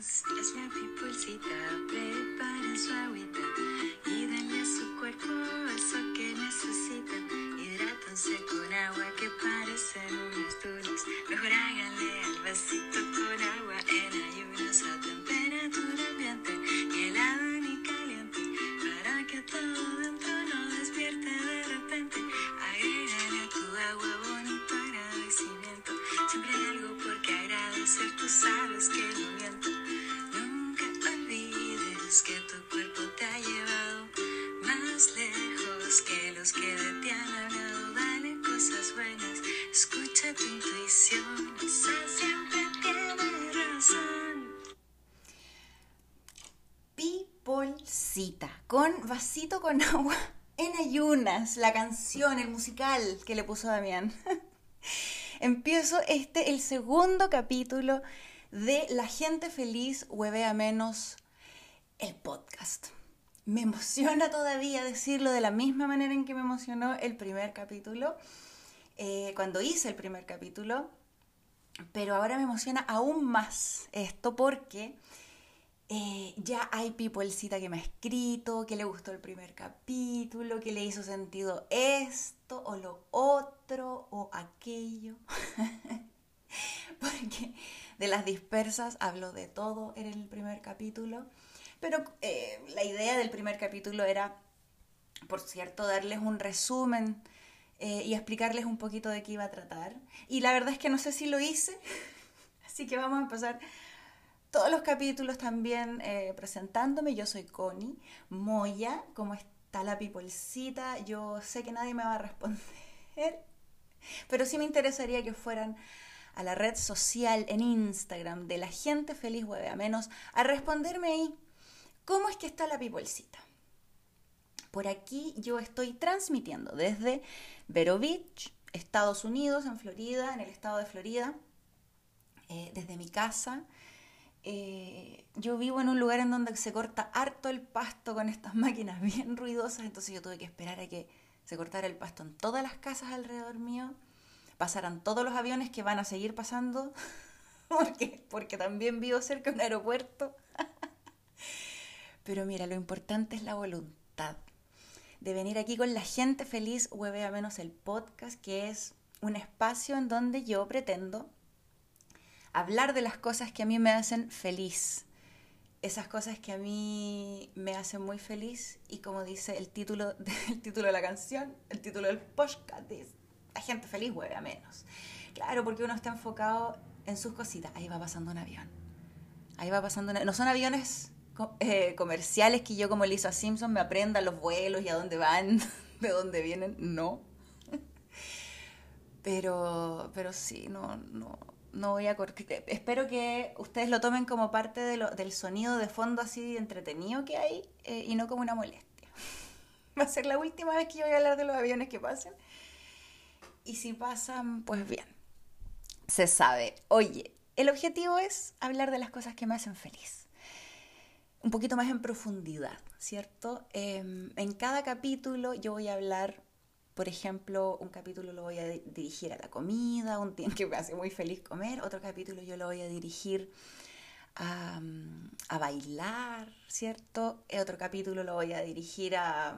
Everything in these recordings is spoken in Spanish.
Es la pipolcita, preparen su agüita y denle a su cuerpo eso que necesitan. Hidrátense con agua que parecen unos duros. Mejor háganle al vasito con vasito con agua en ayunas, la canción, el musical que le puso Damián. Empiezo este, el segundo capítulo de La gente feliz huevea menos el podcast. Me emociona todavía decirlo de la misma manera en que me emocionó el primer capítulo, eh, cuando hice el primer capítulo, pero ahora me emociona aún más esto porque eh, ya hay peoplecita que me ha escrito, que le gustó el primer capítulo, que le hizo sentido esto o lo otro o aquello. Porque de las dispersas hablo de todo en el primer capítulo. Pero eh, la idea del primer capítulo era, por cierto, darles un resumen eh, y explicarles un poquito de qué iba a tratar. Y la verdad es que no sé si lo hice, así que vamos a empezar todos los capítulos también eh, presentándome. Yo soy Connie Moya, ¿cómo está la pipolcita? Yo sé que nadie me va a responder, pero sí me interesaría que fueran a la red social en Instagram de la gente feliz a menos a responderme ahí, ¿cómo es que está la pipolcita? Por aquí yo estoy transmitiendo desde Vero Beach, Estados Unidos, en Florida, en el estado de Florida, eh, desde mi casa. Eh, yo vivo en un lugar en donde se corta harto el pasto con estas máquinas bien ruidosas, entonces yo tuve que esperar a que se cortara el pasto en todas las casas alrededor mío, pasaran todos los aviones que van a seguir pasando, porque, porque también vivo cerca de un aeropuerto. Pero mira, lo importante es la voluntad de venir aquí con la gente feliz, huevea menos el podcast, que es un espacio en donde yo pretendo hablar de las cosas que a mí me hacen feliz, esas cosas que a mí me hacen muy feliz y como dice el título, el título de la canción, el título del podcast es La gente feliz hueve menos. Claro, porque uno está enfocado en sus cositas. Ahí va pasando un avión. Ahí va pasando una... No son aviones eh, comerciales que yo como Lisa Simpson me aprenda los vuelos y a dónde van, de dónde vienen. No. Pero, pero sí, no, no, no voy a cortar. Espero que ustedes lo tomen como parte de lo, del sonido de fondo así entretenido que hay eh, y no como una molestia. Va a ser la última vez que yo voy a hablar de los aviones que pasen. Y si pasan, pues bien. Se sabe. Oye, el objetivo es hablar de las cosas que me hacen feliz. Un poquito más en profundidad, ¿cierto? Em, en cada capítulo yo voy a hablar por ejemplo, un capítulo lo voy a dirigir a la comida, un tiempo que me hace muy feliz comer, otro capítulo yo lo voy a dirigir a, a bailar, ¿cierto? Otro capítulo lo voy a dirigir a,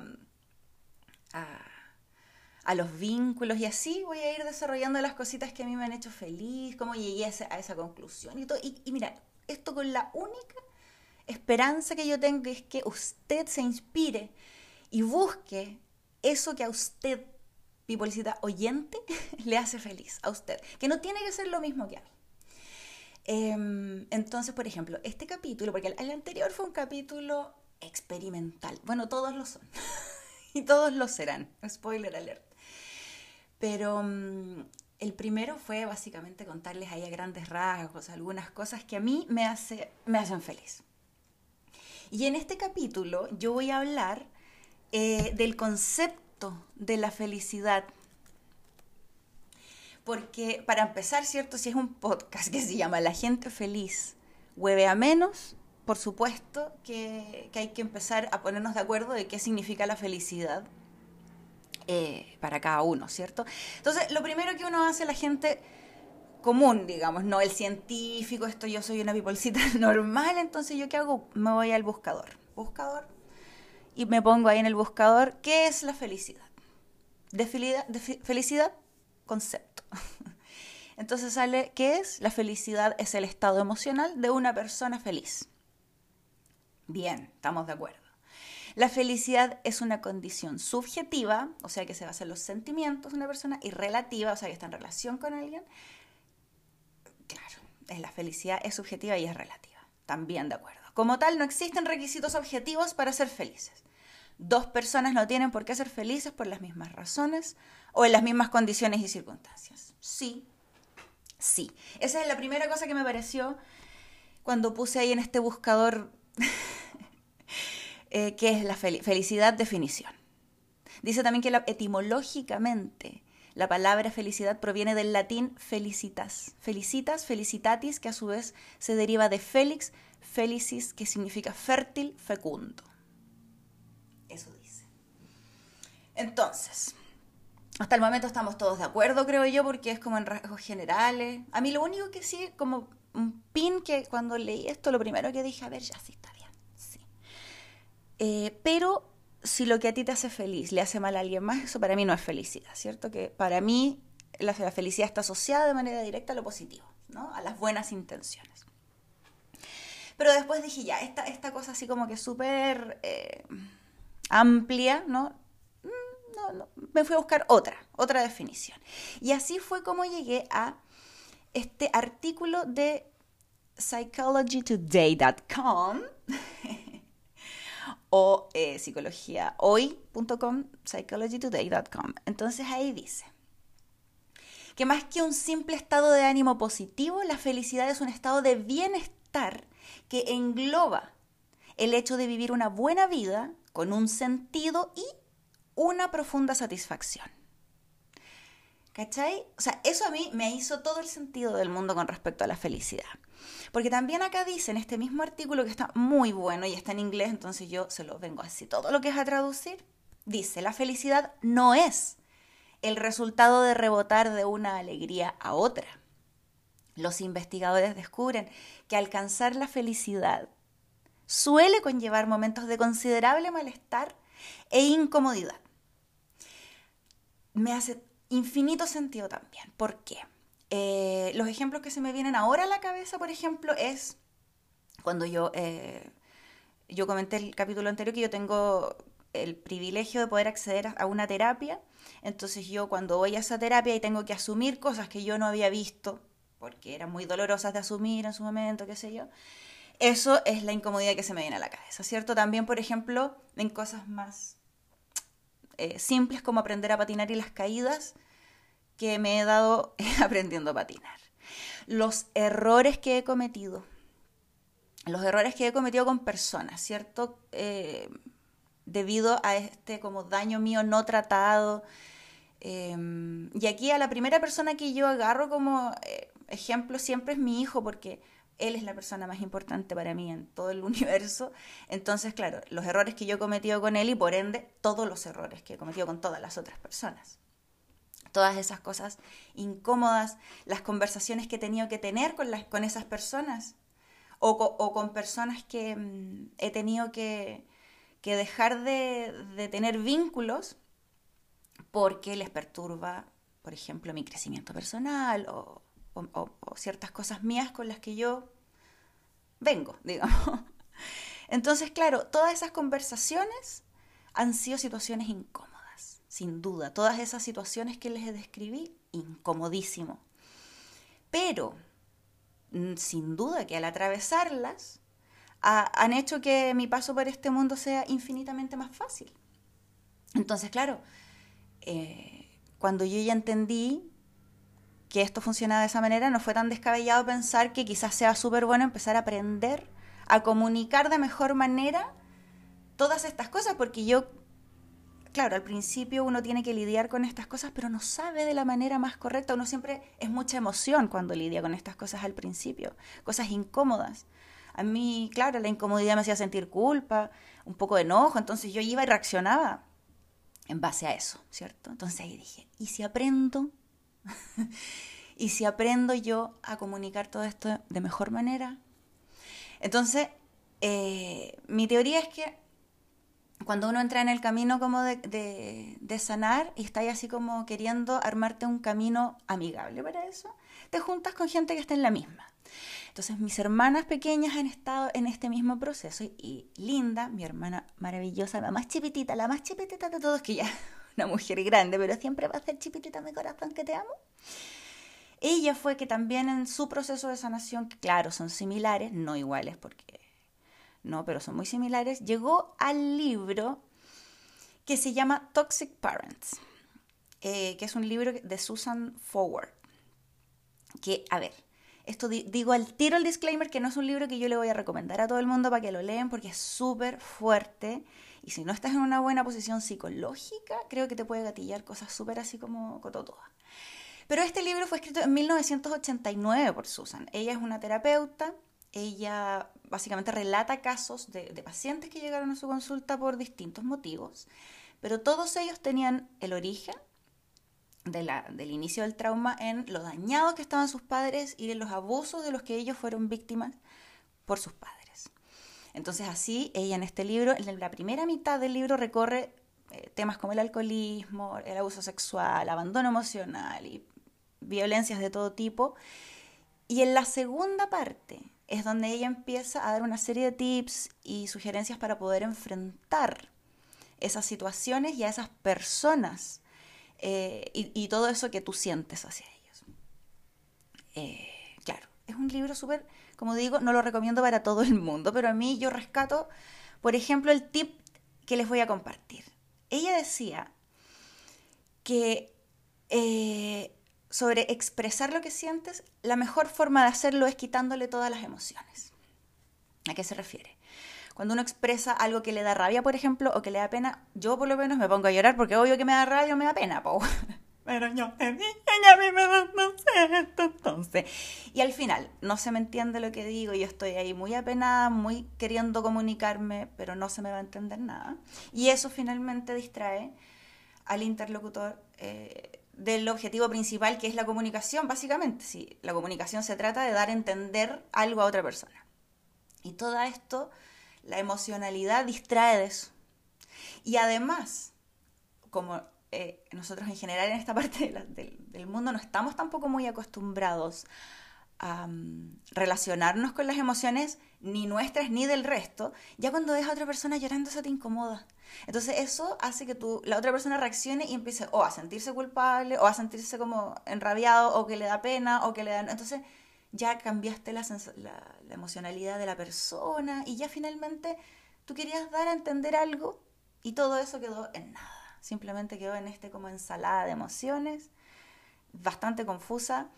a, los vínculos y así voy a ir desarrollando las cositas que a mí me han hecho feliz, cómo llegué a esa, a esa conclusión y todo. Y, y mira, esto con la única esperanza que yo tengo es que usted se inspire y busque eso que a usted, publicidad oyente, le hace feliz, a usted, que no tiene que ser lo mismo que a mí. Em, entonces, por ejemplo, este capítulo, porque el, anterior fue un capítulo experimental, bueno, todos lo son, y todos lo serán, spoiler alert. Pero mm, el primero fue básicamente contarles ahí a grandes rasgos algunas cosas que a mí me, hace, me hacen feliz. Y en este capítulo yo voy a hablar eh, del concepto de la felicidad. Porque para empezar, ¿cierto? Si es un podcast que se llama La gente feliz, hueve a menos, por supuesto que, hay que empezar a ponernos de acuerdo de qué significa la felicidad eh, para cada uno, ¿cierto? Entonces, lo primero que uno hace, la gente común, digamos, no el científico, esto yo soy una pipolcita normal, entonces yo qué hago? Me voy al buscador. Buscador. Y me pongo ahí en el buscador, ¿qué es la felicidad? Felicidad, felicidad, concepto. Entonces sale, ¿qué es? La felicidad es el estado emocional de una persona feliz. Bien, estamos de acuerdo. La felicidad es una condición subjetiva, o sea que se basa en los sentimientos de una persona, y relativa, o sea que está en relación con alguien. Claro, la felicidad es subjetiva y es relativa. También de acuerdo. Como tal, no existen requisitos objetivos para ser felices. Dos personas no tienen por qué ser felices por las mismas razones o en las mismas condiciones y circunstancias. Sí, sí. Esa es la primera cosa que me pareció cuando puse ahí en este buscador eh, que es la felicidad definición. Dice también que etimológicamente la palabra felicidad proviene del latín felicitas, felicitas, felicitatis, que a su vez se deriva de felix, felicis, que significa fértil, fecundo. Eso dice. Entonces, hasta el momento estamos todos de acuerdo, creo yo, porque es como en rasgos generales. A mí lo único que sí, como un pin que cuando leí esto, lo primero que dije, a ver, ya sí está bien, sí. Eh, pero si lo que a ti te hace feliz le hace mal a alguien más, eso para mí no es felicidad, ¿cierto? Que para mí la, felicidad está asociada de manera directa a lo positivo, ¿no? A las buenas intenciones. Pero después dije, ya, esta, esta cosa así como que súper eh, amplia. Mm, no, no, me fui a buscar otra, otra definición. Y así fue como llegué a este artículo de psychologytoday.com o eh, psicologiahoy.com, psychologytoday.com. Entonces ahí dice que más que un simple estado de ánimo positivo, la felicidad es un estado de bienestar que engloba el hecho de vivir una buena vida con un sentido y una profunda satisfacción. ¿Cachai? O sea, eso a mí me hizo todo el sentido del mundo con respecto a la felicidad. Porque también acá dice en este mismo artículo que está muy bueno y está en inglés, entonces yo se lo vengo así todo lo que es a traducir. Dice, la felicidad no es el resultado de rebotar de una alegría a otra. Los investigadores descubren que alcanzar la felicidad suele conllevar momentos de considerable malestar e incomodidad. Me hace infinito sentido también. ¿Por qué? Eh, los ejemplos que se me vienen ahora a la cabeza, por ejemplo, es cuando yo, eh, yo comenté el capítulo anterior que yo tengo el privilegio de poder acceder a una terapia. Entonces yo cuando voy a esa terapia y tengo que asumir cosas que yo no había visto, porque eran muy dolorosas de asumir en su momento, qué sé yo, eso es la incomodidad que se me viene a la cabeza, ¿cierto? También, por ejemplo, en cosas más eh, simples como aprender a patinar y las caídas que me he dado aprendiendo a patinar. Los errores que he cometido, los errores que he cometido con personas, ¿cierto? Eh, debido a este como daño mío no tratado. Em, y aquí a la primera persona que yo agarro como eh, ejemplo siempre es mi hijo, porque él es la persona más importante para mí en todo el universo. Entonces, claro, los errores que yo he cometido con él y por ende todos los errores que he cometido con todas las otras personas. Todas esas cosas incómodas, las conversaciones que he tenido que tener con, esas personas o, con personas que mm, he tenido que, dejar de, tener vínculos porque les perturba, por ejemplo, mi crecimiento personal o, ciertas cosas mías con las que yo vengo, digamos. Entonces, claro, todas esas conversaciones han sido situaciones incómodas, sin duda. Todas esas situaciones que les describí, incomodísimo. Pero, mm, sin duda que al atravesarlas, han hecho que mi paso por este mundo sea infinitamente más fácil. Entonces, claro, eh, cuando yo ya entendí que esto funciona de esa manera, no fue tan descabellado pensar que quizás sea súper bueno empezar a aprender a comunicar de mejor manera todas estas cosas, porque yo, claro, al principio uno tiene que lidiar con estas cosas, pero no sabe de la manera más correcta, uno siempre es mucha emoción cuando lidia con estas cosas al principio, cosas incómodas. A mí, claro, la incomodidad me hacía sentir culpa, un poco de enojo, entonces yo iba y reaccionaba en base a eso, ¿cierto? Entonces ahí dije, ¿y si aprendo ¿Y si aprendo yo a comunicar todo esto de mejor manera? Entonces, eh, mi teoría es que cuando uno entra en el camino como de, sanar y estás así como queriendo armarte un camino amigable para eso, te juntas con gente que está en la misma. Entonces mis hermanas pequeñas han estado en este mismo proceso y, Linda, mi hermana maravillosa, la más chipitita, la más chipitita de todos, que ya una mujer grande, pero siempre va a ser chipitita mi corazón que te amo. Ella fue que también en su proceso de sanación, que claro, son similares, no iguales porque no, pero son muy similares, llegó al libro que se llama Toxic Parents, eh, que es un libro de Susan Forward. Que, a ver, esto digo al tiro el disclaimer que no es un libro que yo le voy a recomendar a todo el mundo para que lo lean porque es súper fuerte y si no estás en una buena posición psicológica, creo que te puede gatillar cosas súper así como cototoa. Pero este libro fue escrito en 1989 por Susan. Ella es una terapeuta, ella básicamente relata casos de, pacientes que llegaron a su consulta por distintos motivos, pero todos ellos tenían el origen del inicio del trauma en lo dañados que estaban sus padres y en los abusos de los que ellos fueron víctimas por sus padres. Entonces así ella en este libro, en la primera mitad del libro recorre eh, temas como el alcoholismo, el abuso sexual, abandono emocional y violencias de todo tipo. Y en la segunda parte es donde ella empieza a dar una serie de tips y sugerencias para poder enfrentar esas situaciones y a esas personas eh, y, todo eso que tú sientes hacia ellos. Eh, claro, es un libro súper, como digo, no lo recomiendo para todo el mundo, pero a mí yo rescato, por ejemplo, el tip que les voy a compartir. Ella decía que eh, sobre expresar lo que sientes, la mejor forma de hacerlo es quitándole todas las emociones. ¿A qué se refiere? Cuando uno expresa algo que le da rabia, por ejemplo, o que le da pena, yo por lo menos me pongo a llorar porque obvio que me da rabia o me da pena, po. Pero yo a mí me da sé, entonces. Y al final, no se me entiende lo que digo, yo estoy ahí muy apenada, muy queriendo comunicarme, pero no se me va a entender nada. Y eso finalmente distrae al interlocutor eh, del objetivo principal, que es la comunicación, básicamente. Sí, la comunicación se trata de dar a entender algo a otra persona. Y todo esto, la emocionalidad distrae de eso. Y además, como eh, nosotros en general en esta parte del, mundo no estamos tampoco muy acostumbrados a mm, relacionarnos con las emociones ni nuestras ni del resto, ya cuando ves a otra persona llorando eso te incomoda. Entonces eso hace que tú, la otra persona reaccione y empiece o a sentirse culpable o a sentirse como enrabiado o que le da pena o que le da... Entonces ya cambiaste la, la, emocionalidad de la persona y ya finalmente tú querías dar a entender algo y todo eso quedó en nada. Simplemente quedó en este como ensalada de emociones, bastante confusa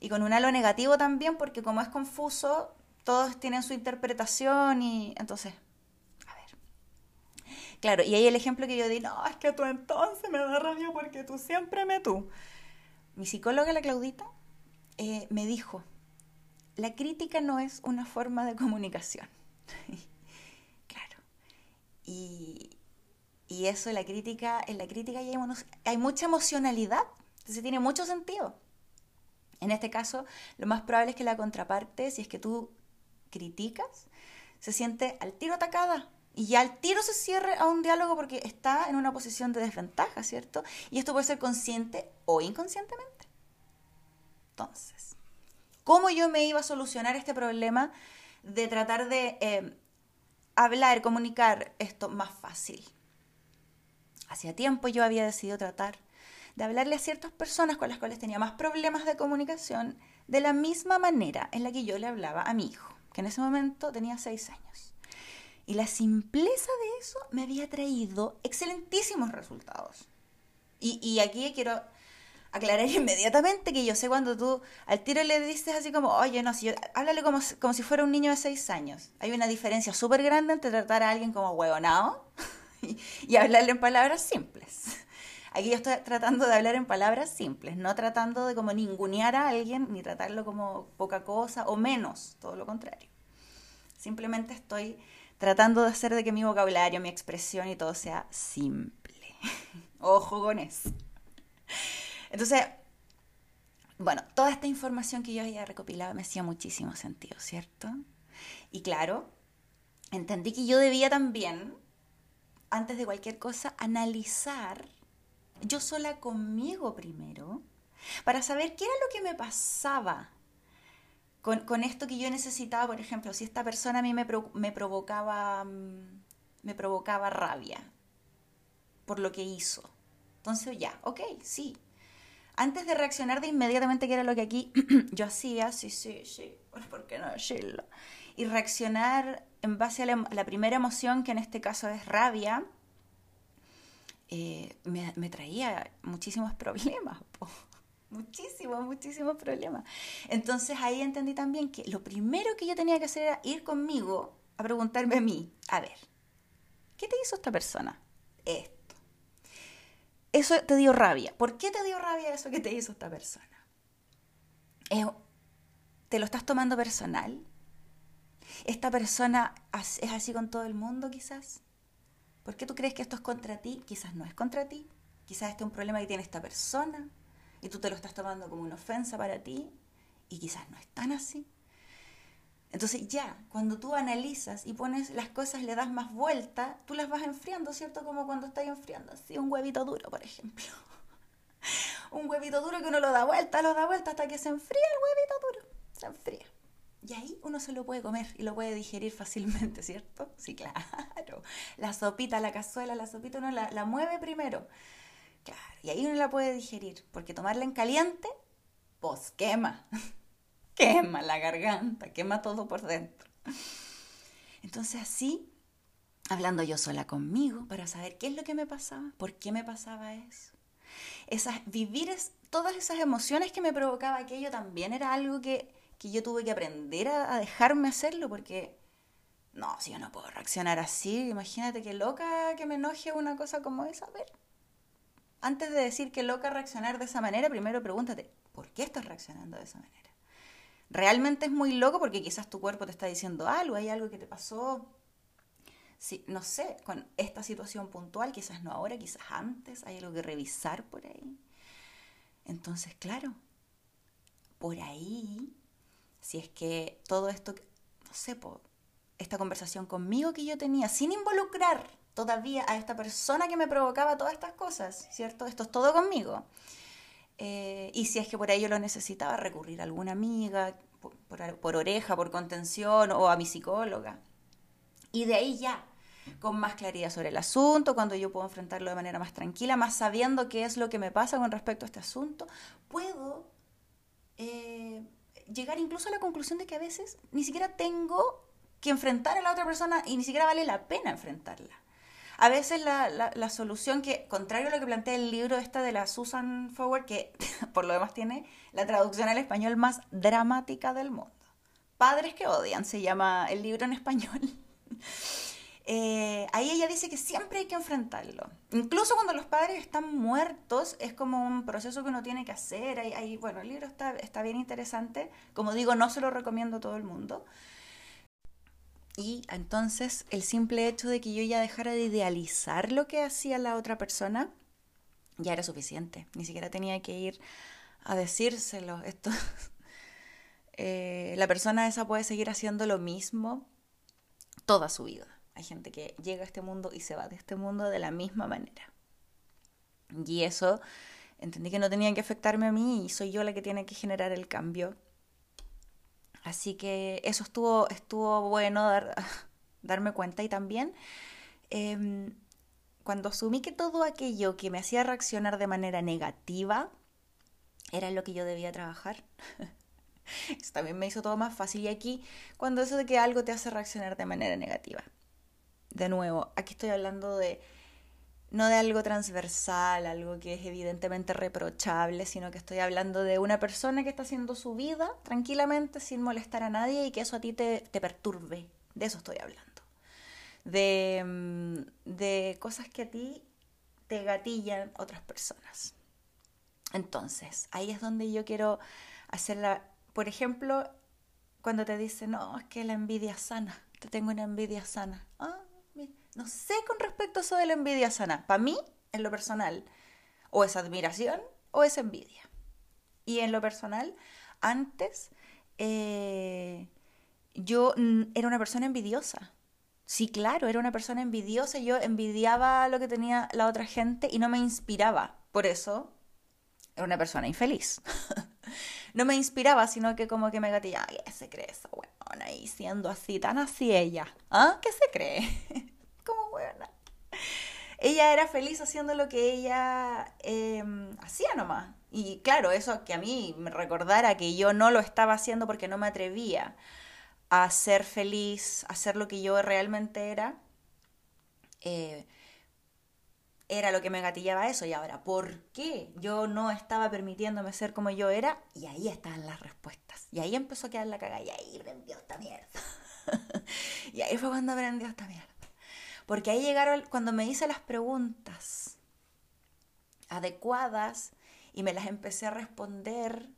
y con un halo negativo también porque como es confuso, todos tienen su interpretación y entonces Claro, y ahí el ejemplo que yo di, no, es que tú entonces me da rabia porque tú siempre me tú. Mi psicóloga, la Claudita, eh, me dijo, la crítica no es una forma de comunicación. claro. Y, y, eso, la crítica, en la crítica hay, hay mucha emocionalidad, entonces tiene mucho sentido. En este caso, lo más probable es que la contraparte, si es que tú criticas, se siente al tiro atacada y ya al tiro se cierre a un diálogo porque está en una posición de desventaja, ¿cierto? Y esto puede ser consciente o inconscientemente. Entonces, ¿cómo yo me iba a solucionar este problema de tratar de eh, hablar, comunicar esto más fácil? Hacía tiempo yo había decidido tratar de hablarle a ciertas personas con las cuales tenía más problemas de comunicación de la misma manera en la que yo le hablaba a mi hijo, que en ese momento tenía seis años. Y la simpleza de eso me había traído excelentísimos resultados. Y, aquí quiero aclarar inmediatamente que yo sé cuando tú al tiro le dices así como, oye, no, si háblale como, como si fuera un niño de seis años. Hay una diferencia súper grande entre tratar a alguien como huevonao y, hablarle en palabras simples. Aquí yo estoy tratando de hablar en palabras simples, no tratando de como ningunear a alguien, ni tratarlo como poca cosa o menos, todo lo contrario. Simplemente estoy tratando de hacer de que mi vocabulario, mi expresión y todo sea simple. Ojo con eso. Entonces, Bueno, toda esta información que yo había recopilado me hacía muchísimo sentido, ¿cierto? Y claro, entendí que yo debía también, antes de cualquier cosa, analizar yo sola conmigo primero, para saber qué era lo que me pasaba con, esto que yo necesitaba, por ejemplo, si esta persona a mí me, me provocaba, mm, me provocaba rabia por lo que hizo. Entonces ya, ok, sí, antes de reaccionar de inmediatamente, que era lo que aquí yo hacía, sí, sí, sí, ¿por qué no decirlo? Y reaccionar en base a la, primera emoción, que en este caso es rabia, eh, me, traía muchísimos problemas. Muchísimos, muchísimos problemas. Entonces ahí entendí también que lo primero que yo tenía que hacer era ir conmigo a preguntarme a mí, a ver, ¿qué te hizo esta persona? Esto eso te dio rabia. ¿Por qué te dio rabia eso que te hizo esta persona? ¿Te lo estás tomando personal? ¿Esta persona es así con todo el mundo quizás? ¿Por qué tú crees que esto es contra ti? Quizás no es contra ti. Quizás este es un problema que tiene esta persona y tú te lo estás tomando como una ofensa para ti y quizás no es tan así. Entonces ya, cuando tú analizas y pones las cosas, le das más vuelta, tú las vas enfriando, ¿cierto? Como cuando estás enfriando así un huevito duro, por ejemplo. un huevito duro que uno lo da vuelta, lo da vuelta hasta que se enfría el huevito duro. Se enfría. Y ahí uno se lo puede comer y lo puede digerir fácilmente, ¿cierto? Sí, claro. La sopita, la cazuela, la sopita uno la, la mueve primero. Claro, y ahí uno la puede digerir, porque tomarla en caliente, pues quema quema la garganta, quema todo por dentro. Entonces así, hablando yo sola conmigo para saber qué es lo que me pasaba, por qué me pasaba eso. Esas, vivir todas esas emociones que me provocaba aquello también era algo que, yo tuve que aprender a, dejarme hacerlo porque, no, si yo no puedo reaccionar así, imagínate qué loca que me enoje una cosa como esa. A ver, antes de decir que loca reaccionar de esa manera, primero pregúntate, ¿por qué estás reaccionando de esa manera? realmente es muy loco porque quizás tu cuerpo te está diciendo algo, hay algo que te pasó, sí, no sé, con esta situación puntual, quizás no ahora, quizás antes, hay algo que revisar por ahí. Entonces, claro, por ahí, si es que todo esto, no sé, por esta conversación conmigo que yo tenía, sin involucrar todavía a esta persona que me provocaba todas estas cosas, ¿cierto? Esto es todo conmigo. Eh, y si es que por yo lo necesitaba, recurrir a alguna amiga, por, oreja, por contención o a mi psicóloga. Y de ahí ya, con más claridad sobre el asunto, cuando yo puedo enfrentarlo de manera más tranquila, más sabiendo qué es lo que me pasa con respecto a este asunto, puedo eh, llegar incluso a la conclusión de que a veces ni siquiera tengo que enfrentar a la otra persona y ni siquiera vale la pena enfrentarla. A veces la, la, solución que, contrario a lo que plantea el libro esta de la Susan Forward, que por lo demás tiene la traducción al español más dramática del mundo. Padres que odian, se llama el libro en español. Eh, ahí ella dice que siempre hay que enfrentarlo. Incluso cuando los padres están muertos, es como un proceso que uno tiene que hacer. Ahí, bueno, el libro está, está bien interesante. Como digo, no se lo recomiendo a todo el mundo. Y entonces el simple hecho de que yo ya dejara de idealizar lo que hacía la otra persona ya era suficiente. Ni siquiera tenía que ir a decírselo. Esto, eh, la persona esa puede seguir haciendo lo mismo toda su vida. Hay gente que llega a este mundo y se va de este mundo de la misma manera. Y eso entendí que no tenía que afectarme a mí y soy yo la que tiene que generar el cambio Así que eso estuvo, bueno dar, darme cuenta y también em, cuando asumí que todo aquello que me hacía reaccionar de manera negativa era lo que yo debía trabajar. eso también me hizo todo más fácil. Y aquí, cuando eso de que algo te hace reaccionar de manera negativa. De nuevo, aquí estoy hablando de no de algo transversal, algo que es evidentemente reprochable, sino que estoy hablando de una persona que está haciendo su vida tranquilamente sin molestar a nadie y que eso a ti te, perturbe. De eso estoy hablando. De, mm, de cosas que a ti te gatillan otras personas. Entonces, ahí es donde yo quiero hacerla. Por ejemplo, cuando te dicen, no, es que la envidia sana, te tengo una envidia sana. Ah, no sé con respecto a eso de la envidia sana. Para mí, en lo personal, o es admiración o es envidia. Y en lo personal, antes eh, yo era una persona envidiosa. Sí, claro, era una persona envidiosa. Yo envidiaba lo que tenía la otra gente y no me inspiraba. Por eso era una persona infeliz. no me inspiraba, sino que como que me gatillaba. ¿Qué se cree esa weona ahí siendo así, tan así ella? ¿Ah? ¿Qué se cree? como buena. Ella era feliz haciendo lo que ella em, hacía nomás. Y claro, eso que a mí me recordara que yo no lo estaba haciendo porque no me atrevía a ser feliz, a ser lo que yo realmente era, eh, era lo que me gatillaba eso. Y ahora, ¿por qué yo no estaba permitiéndome ser como yo era? Y ahí estaban las respuestas. Y ahí empezó a quedar la cagada. Y ahí prendió esta mierda. y ahí fue cuando prendió esta mierda. Porque ahí llegaron, cuando me hice las preguntas adecuadas y me las empecé a responder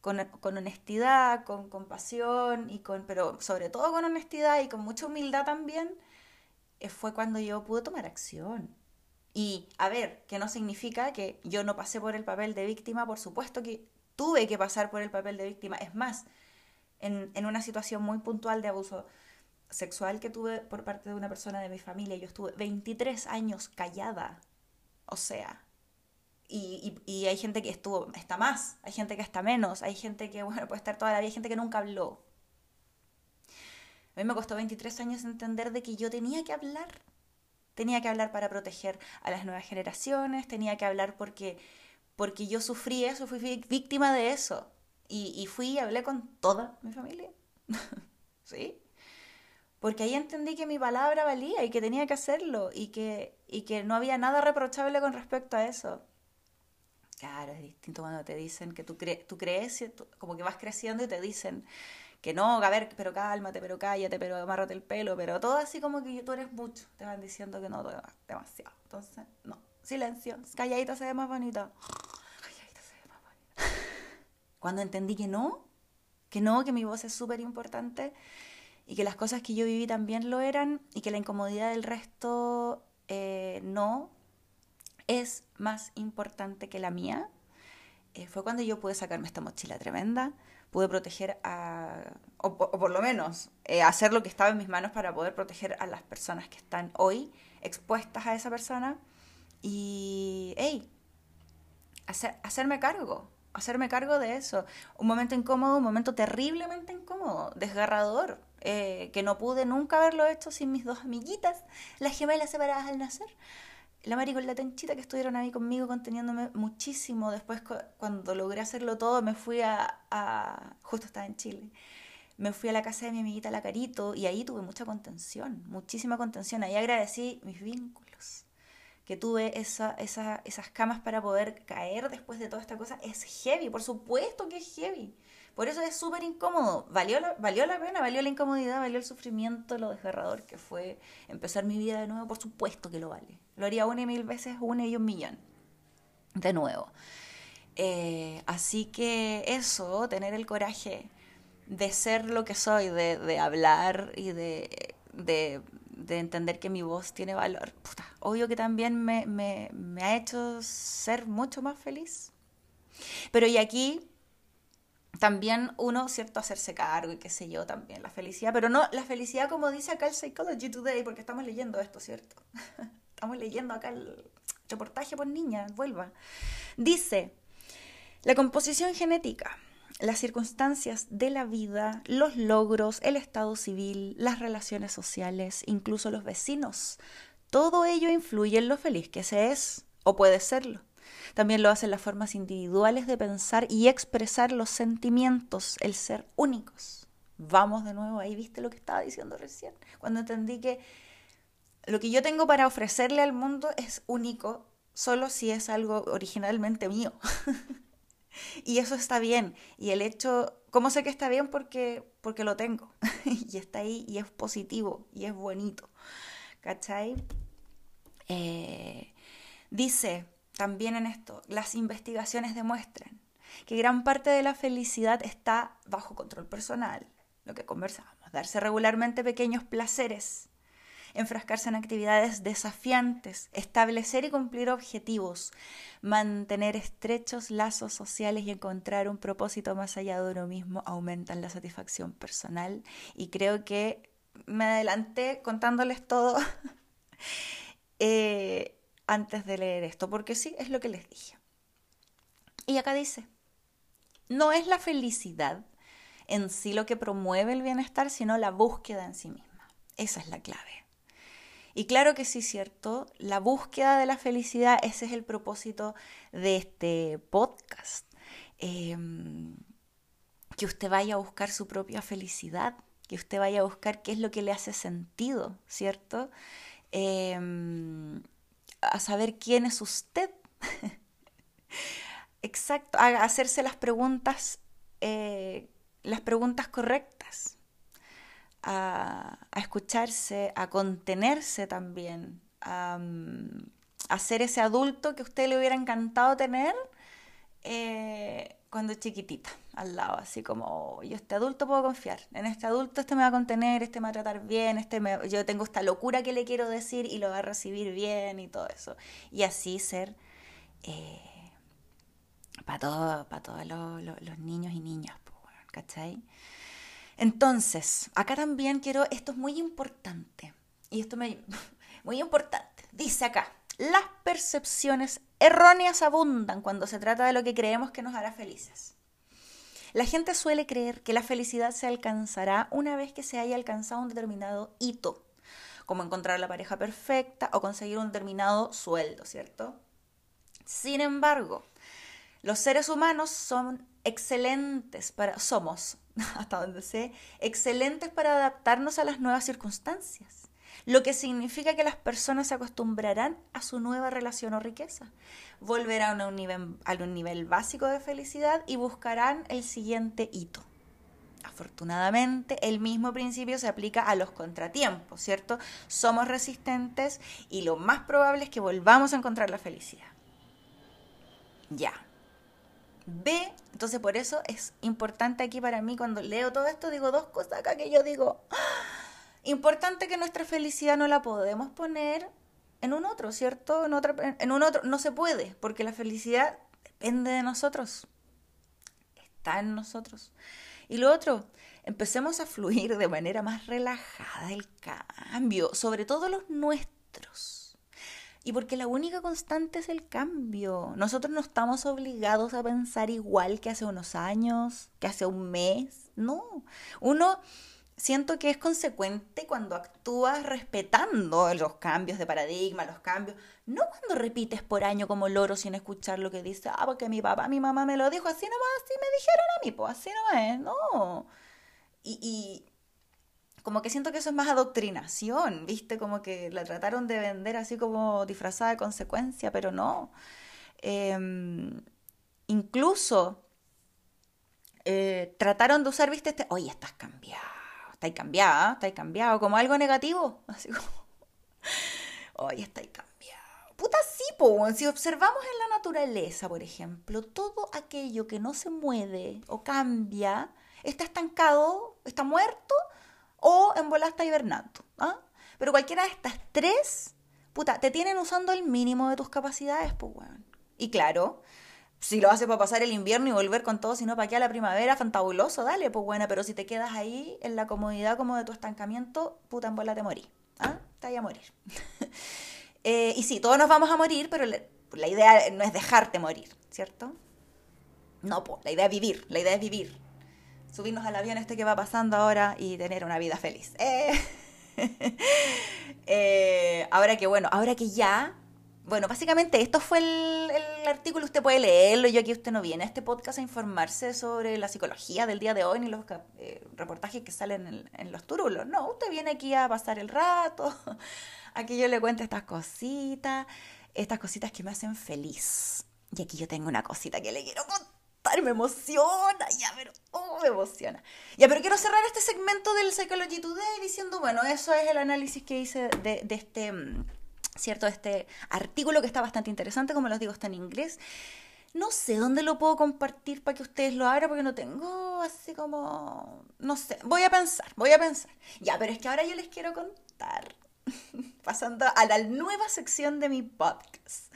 con, honestidad, con compasión, y con, pero sobre todo con honestidad y con mucha humildad también, eh, fue cuando yo pude tomar acción. Y a ver, que no significa que yo no pasé por el papel de víctima, por supuesto que tuve que pasar por el papel de víctima. Es más, en, en una situación muy puntual de abuso sexual que tuve por parte de una persona de mi familia, yo estuve 23 años callada. O sea, y, y, hay gente que estuvo, está más, hay gente que está menos, hay gente que, bueno, puede estar toda la vida, hay gente que nunca habló. A mí me costó 23 años entender de que yo tenía que hablar. Tenía que hablar para proteger a las nuevas generaciones, tenía que hablar porque, porque yo sufrí eso, fui víctima de eso. Y, y fui y hablé con toda mi familia. ¿Sí? Porque ahí entendí que mi palabra valía y que tenía que hacerlo y que, y que no había nada reprochable con respecto a eso. Claro, es distinto cuando te dicen que tú, tú crees, como que vas creciendo y te dicen que no, a ver, pero cálmate, pero cállate, pero amárrate el pelo, pero todo así como que tú eres mucho. Te van diciendo que no, demasiado. Entonces, no, silencio, calladita se ve más bonita. Calladita se ve más bonita. Cuando entendí que no, que no, que mi voz es súper importante y que las cosas que yo viví también lo eran y que la incomodidad del resto eh, no, es más importante que la mía, eh, fue cuando yo pude sacarme esta mochila tremenda, pude proteger a, o, por lo menos eh, hacer lo que estaba en mis manos para poder proteger a las personas que están hoy expuestas a esa persona y, hey, hacer, hacerme cargo, hacerme cargo de eso. Un momento incómodo, un momento terriblemente incómodo, desgarrador, eh, que no pude nunca haberlo hecho sin mis dos amiguitas, las gemelas separadas al nacer la Mari con la tenchita que estuvieron ahí conmigo conteniéndome muchísimo. Después cuando logré hacerlo todo me fui a, justo estaba en Chile, me fui a la casa de mi amiguita La Carito y ahí tuve mucha contención, muchísima contención. Ahí agradecí mis vínculos, que tuve esa, esa, esas camas para poder caer después de toda esta cosa. Es heavy, por supuesto que es heavy. Por eso es súper incómodo. Valió la, valió la pena, valió la incomodidad, valió el sufrimiento, lo desgarrador que fue empezar mi vida de nuevo. Por supuesto que lo vale. Lo haría una y mil veces, una y un millón. De nuevo. Eh, así que eso, tener el coraje de ser lo que soy, de, hablar y de, de, entender que mi voz tiene valor. obvio que también me, me, me ha hecho ser mucho más feliz. Pero y aquí también uno, ¿cierto? Hacerse cargo y qué sé yo, también la felicidad, pero no la felicidad como dice acá el Psychology Today, porque estamos leyendo esto, ¿cierto? estamos leyendo acá el reportaje por niña, vuelva. Dice, la composición genética, las circunstancias de la vida, los logros, el estado civil, las relaciones sociales, incluso los vecinos, todo ello influye en lo feliz que se es o puede serlo. También lo hacen las formas individuales de pensar y expresar los sentimientos, el ser únicos. Vamos de nuevo, ahí viste lo que estaba diciendo recién, cuando entendí que lo que yo tengo para ofrecerle al mundo es único, solo si es algo originalmente mío. y eso está bien. Y el hecho, ¿cómo sé que está bien? Porque, porque lo tengo. y está ahí y es positivo y es bonito. ¿Cachai? Eh, dice, también en esto, las investigaciones demuestran que gran parte de la felicidad está bajo control personal, lo que conversábamos, darse regularmente pequeños placeres, enfrascarse en actividades desafiantes, establecer y cumplir objetivos, mantener estrechos lazos sociales y encontrar un propósito más allá de uno mismo aumentan la satisfacción personal. Y creo que me adelanté contándoles todo eh, antes de leer esto, porque sí, es lo que les dije. Y acá dice, no es la felicidad en sí lo que promueve el bienestar, sino la búsqueda en sí misma. Esa es la clave. Y claro que sí, cierto, la búsqueda de la felicidad, ese es el propósito de este podcast. Em, que usted vaya a buscar su propia felicidad, que usted vaya a buscar qué es lo que le hace sentido, ¿cierto? Em, a saber quién es usted. Exacto, a hacerse las preguntas, eh, las preguntas correctas, a, escucharse, a contenerse también, a, ser ese adulto que a usted le hubiera encantado tener eh, cuando chiquitita, al lado, así como, yo este adulto puedo confiar, en este adulto este me va a contener, este me va a tratar bien, este yo tengo esta locura que le quiero decir y lo va a recibir bien y todo eso. Y así ser... Eh, para todos para todos los niños y niñas, ¿cachai? Entonces, acá también quiero, esto es muy importante, y esto me, muy importante, dice acá, las percepciones erróneas abundan cuando se trata de lo que creemos que nos hará felices. La gente suele creer que la felicidad se alcanzará una vez que se haya alcanzado un determinado hito, como encontrar la pareja perfecta o conseguir un determinado sueldo, ¿cierto? Sin embargo, los seres humanos son excelentes para, somos, hasta donde sé, excelentes para adaptarnos a las nuevas circunstancias, lo que significa que las personas se acostumbrarán a su nueva relación o riqueza, volverán a un nivel, básico de felicidad y buscarán el siguiente hito. Afortunadamente, el mismo principio se aplica a los contratiempos, ¿cierto? Somos resistentes y lo más probable es que volvamos a encontrar la felicidad. Ya, B, entonces por eso es importante aquí para mí cuando leo todo esto, digo dos cosas acá que yo digo, ¡ah! Importante que nuestra felicidad no la podemos poner en un otro, ¿cierto? En, otra, en un otro, no se puede, porque la felicidad depende de nosotros, está en nosotros. Y lo otro, empecemos a fluir de manera más relajada el cambio, sobre todo los nuestros y porque la única constante es el cambio. Nosotros no estamos obligados a pensar igual que hace unos años, que hace un mes. No. Uno siento que es consecuente cuando actúas respetando los cambios de paradigma, los cambios. No cuando repites por año como loro sin escuchar lo que dice, ah, porque mi papá, mi mamá me lo dijo así nomás, así me dijeron a mí, pues así nomás es. No. y, como que siento que eso es más adoctrinación, ¿viste? Como que la trataron de vender así como disfrazada de consecuencia, pero no. Em, incluso eh, trataron de usar, ¿viste? Este, oye, estás cambiado, estás cambiada, estás cambiado, como algo negativo, así como, oye, estás cambiado. Puta sí, po, si observamos en la naturaleza, por ejemplo, todo aquello que no se mueve o cambia, está estancado, está muerto o en bola está hibernando. ¿ah? Pero cualquiera de estas tres, puta, te tienen usando el mínimo de tus capacidades, pues, weón. Y claro, si lo haces para pasar el invierno y volver con todo, sino para que a la primavera, fantabuloso, dale, pues, buena. Pero si te quedas ahí en la comodidad como de tu estancamiento, puta, en bola te morí. ¿Ah? Te vaya a morir. Eh, y sí, todos nos vamos a morir, pero la, idea no es dejarte morir, ¿cierto? No, pues, la idea es vivir, la idea es vivir subirnos al avión este que va pasando ahora y tener una vida feliz. Eh. Eh, ahora que bueno, ahora que ya, bueno, básicamente esto fue el, artículo, usted puede leerlo, yo aquí usted no viene a este podcast a informarse sobre la psicología del día de hoy ni los eh, reportajes que salen en, los turulos, no, usted viene aquí a pasar el rato, aquí yo le cuento estas cositas, estas cositas que me hacen feliz. Y aquí yo tengo una cosita que le quiero contar me emociona, ya, pero, oh, me emociona. Ya, pero quiero cerrar este segmento del Psychology Today diciendo, bueno, eso es el análisis que hice de, de este, mm, ¿cierto? Este artículo que está bastante interesante, como les digo, está en inglés. No sé dónde lo puedo compartir para que ustedes lo hagan porque no tengo así como, no sé, voy a pensar, voy a pensar. Ya, pero es que ahora yo les quiero contar pasando a la nueva sección de mi podcast.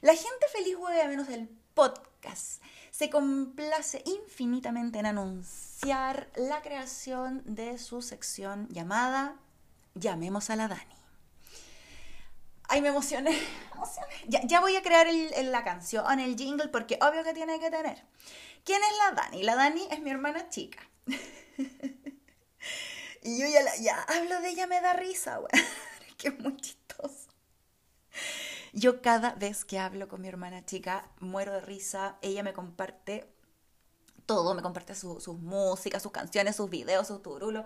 La gente feliz juega menos del podcast. Se complace infinitamente en anunciar la creación de su sección llamada Llamemos a la Dani. Ay, me emocioné. Ya, ya voy a crear la canción, el jingle, porque obvio que tiene que tener. ¿Quién es la Dani? La Dani es mi hermana chica. y yo ya, la- hablo de ella, me da risa, güey. Es que muy chistoso. Yo cada vez que hablo con mi hermana chica muero de risa. Ella me comparte todo, me comparte su- sus músicas, sus canciones, sus videos, sus turulos.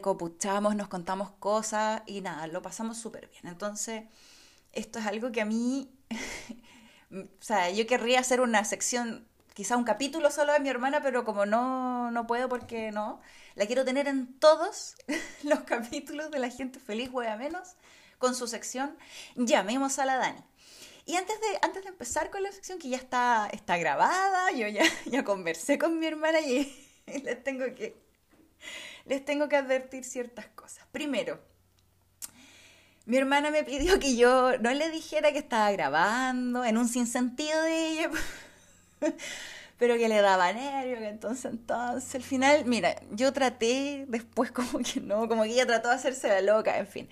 Copuchamos, nos contamos cosas y nada, lo pasamos súper bien. Entonces, esto es algo que a mí, o sea, yo querría hacer una sección, quizá un capítulo solo de mi hermana, pero como no, no puedo porque no, la quiero tener en todos los capítulos de La gente feliz juega menos con su sección Llamemos a la Dani. Y antes de, antes de empezar con la sección que ya está, está grabada, yo ya, ya conversé con mi hermana y les tengo que les tengo que advertir ciertas cosas. Primero, mi hermana me pidió que yo no le dijera que estaba grabando en un sinsentido de ella, pero que le daba nervio, que entonces, entonces, al final, mira, yo traté, después como que no, como que ella trató de hacerse la loca, en fin.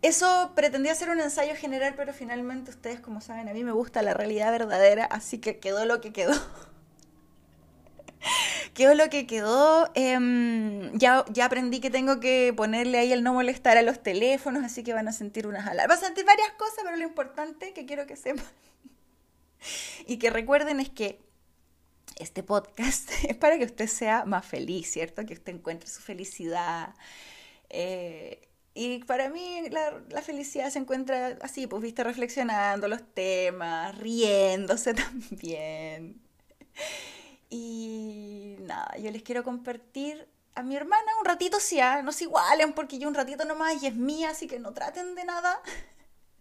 Eso pretendía ser un ensayo general, pero finalmente ustedes, como saben, a mí me gusta la realidad verdadera, así que quedó lo que quedó. quedó lo que quedó. em, ya, ya aprendí que tengo que ponerle ahí el no molestar a los teléfonos, así que van a sentir unas alarmas. Van a sentir varias cosas, pero lo importante que quiero que sepan y que recuerden es que este podcast es para que usted sea más feliz, ¿cierto? Que usted encuentre su felicidad. Eh, y para mí la, la felicidad se encuentra así, pues viste, reflexionando los temas, riéndose también. Y nada, yo les quiero compartir a mi hermana un ratito, sí, ah, no se igualen porque yo un ratito nomás y es mía, así que no traten de nada.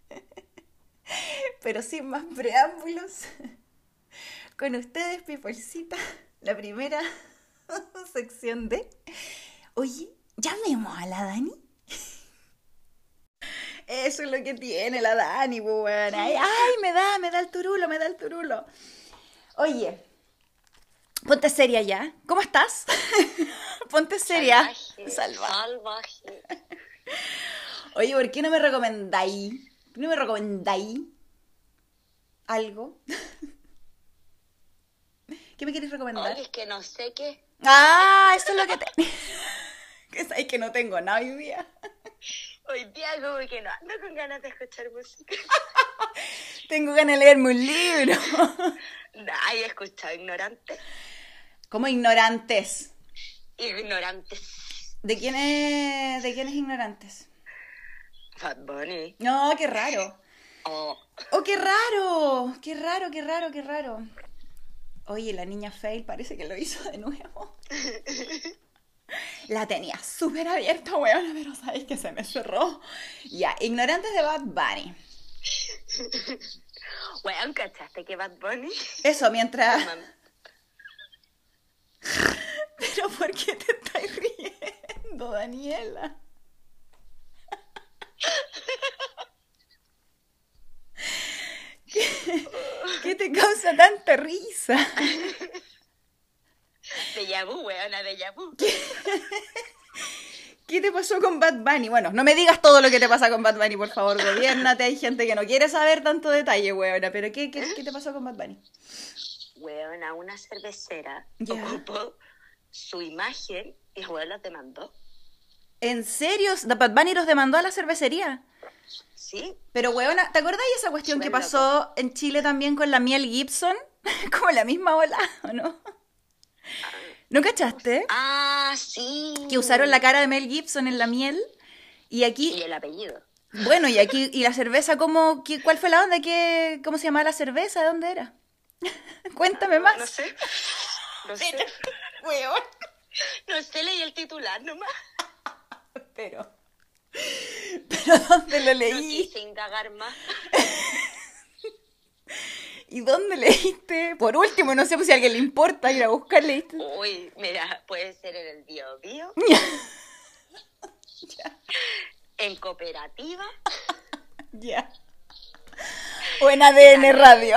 Pero sin más preámbulos, con ustedes, Pipolcita, la primera sección de Oye, llamemos a la Dani. Eso es lo que tiene la Dani, pues, weón. Ay, ay, me da, me da el turulo, me da el turulo. Oye, ponte seria ya. ¿Cómo estás? ponte seria. Salvaje, Salva. salvaje. Oye, ¿por qué no me recomendáis? ¿Por qué no me recomendáis algo? ¿Qué me queréis recomendar? Oye, es que no sé qué. Ah, eso es lo que te... que sabes que no tengo nada hoy día. Hoy día como que no ando con ganas de escuchar música. Tengo ganas de leerme un libro. Ay, he escuchado ignorantes. Como ignorantes. Ignorantes. ¿De quién es, de quién es ignorantes? Bad Bunny. No, qué raro. Oh, Oh, qué raro. Qué raro, qué raro, qué raro. Oye, la niña Fail parece que lo hizo de nuevo. La tenía súper abierta, weón, pero sabéis que se me cerró. Ya, ignorantes de Bad Bunny. weón, ¿cachaste que Bad Bunny? Eso, mientras... Pero ¿por qué te estás riendo, Daniela? ¿Qué, qué te causa tanta risa? De vu, weona, de vu. ¿Qué te pasó con Bad Bunny? Bueno, no me digas todo lo que te pasa con Bad Bunny, por favor, gobiernate. Hay gente que no quiere saber tanto detalle, weona. Pero ¿qué, qué, qué te pasó con Bad Bunny? Weona, una cervecera ocupó su imagen y el weón los demandó. ¿En serio? ¿Bad Bunny los demandó a la cervecería? ¿Sí? Pero, weona, ¿te acordás de esa cuestión que pasó en Chile también con la miel Gibson? Como la misma ola, ¿o no? ¿No cachaste? Ah, sí. Que usaron la cara de Mel Gibson en la miel. Y Y aquí, el apellido. bueno, y aquí, y la cerveza, ¿cómo, qué- ¿cuál fue la onda? ¿Qué, ¿Cómo se llamaba la cerveza? ¿De dónde era? Cuéntame más. No sé. No sé. Weón. No sé, leí el titular nomás. Pero, pero ¿dónde lo No leí? quise indagar más. ¿Y dónde leíste? Por último, no sé pues, si a alguien le importa ir a buscar, leíste. Uy, mira, puede ser en el bio bio. en cooperativa, Ya. O en ADN Radio.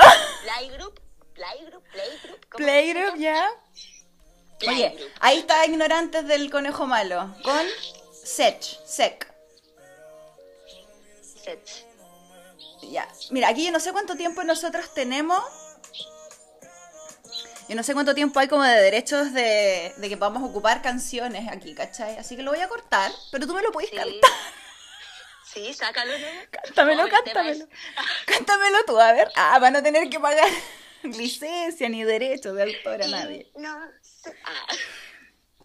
Playgroup, playgroup, playgroup. ya. Oye, ahí está Ignorantes del Conejo Malo. Con Sech, Sec. Set. Ya. Mira, aquí yo no sé cuánto tiempo nosotros tenemos. Yo no sé cuánto tiempo hay como de derechos de, de que podamos ocupar canciones aquí, ¿cachai? Así que lo voy a cortar, pero tú me lo puedes Sí. cantar. Sí, sácalo, ¿no? Cántamelo, Oh, cántamelo. Cántamelo tú, a ver. Ah, van a tener que pagar licencia ni derechos de autor a nadie. No. Ah.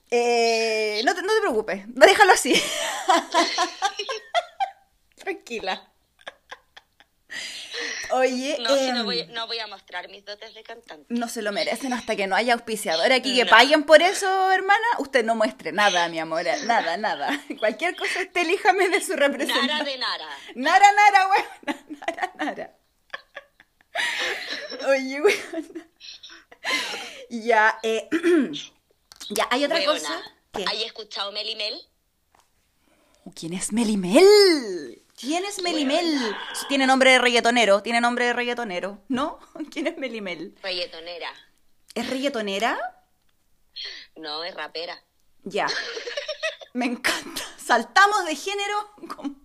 Eh, no, te, no te preocupes, déjalo así. Tranquila. Oye, No, si no voy, no voy a mostrar mis dotes de cantante. no se lo merecen hasta que no haya auspiciador aquí que No. paguen por eso, hermana. Usted no muestre nada, mi amor, nada, nada. Cualquier cosa usted elíjame de su representante. Nara de Nara. Nara, nara, weón. Nara, nara. Oye, weón. Ya, eh. ya, hay otra Weona, cosa. ¿Qué? ¿Hay escuchado Melimel? ¿Quién es Melimel? ¿Quién es Melimel? Tiene nombre de reggaetonero, tiene nombre de reggaetonero, ¿no? ¿Quién es Melimel? Reggaetonera. ¿Es reggaetonera? No, es rapera. Ya. Me encanta. Saltamos de género. como-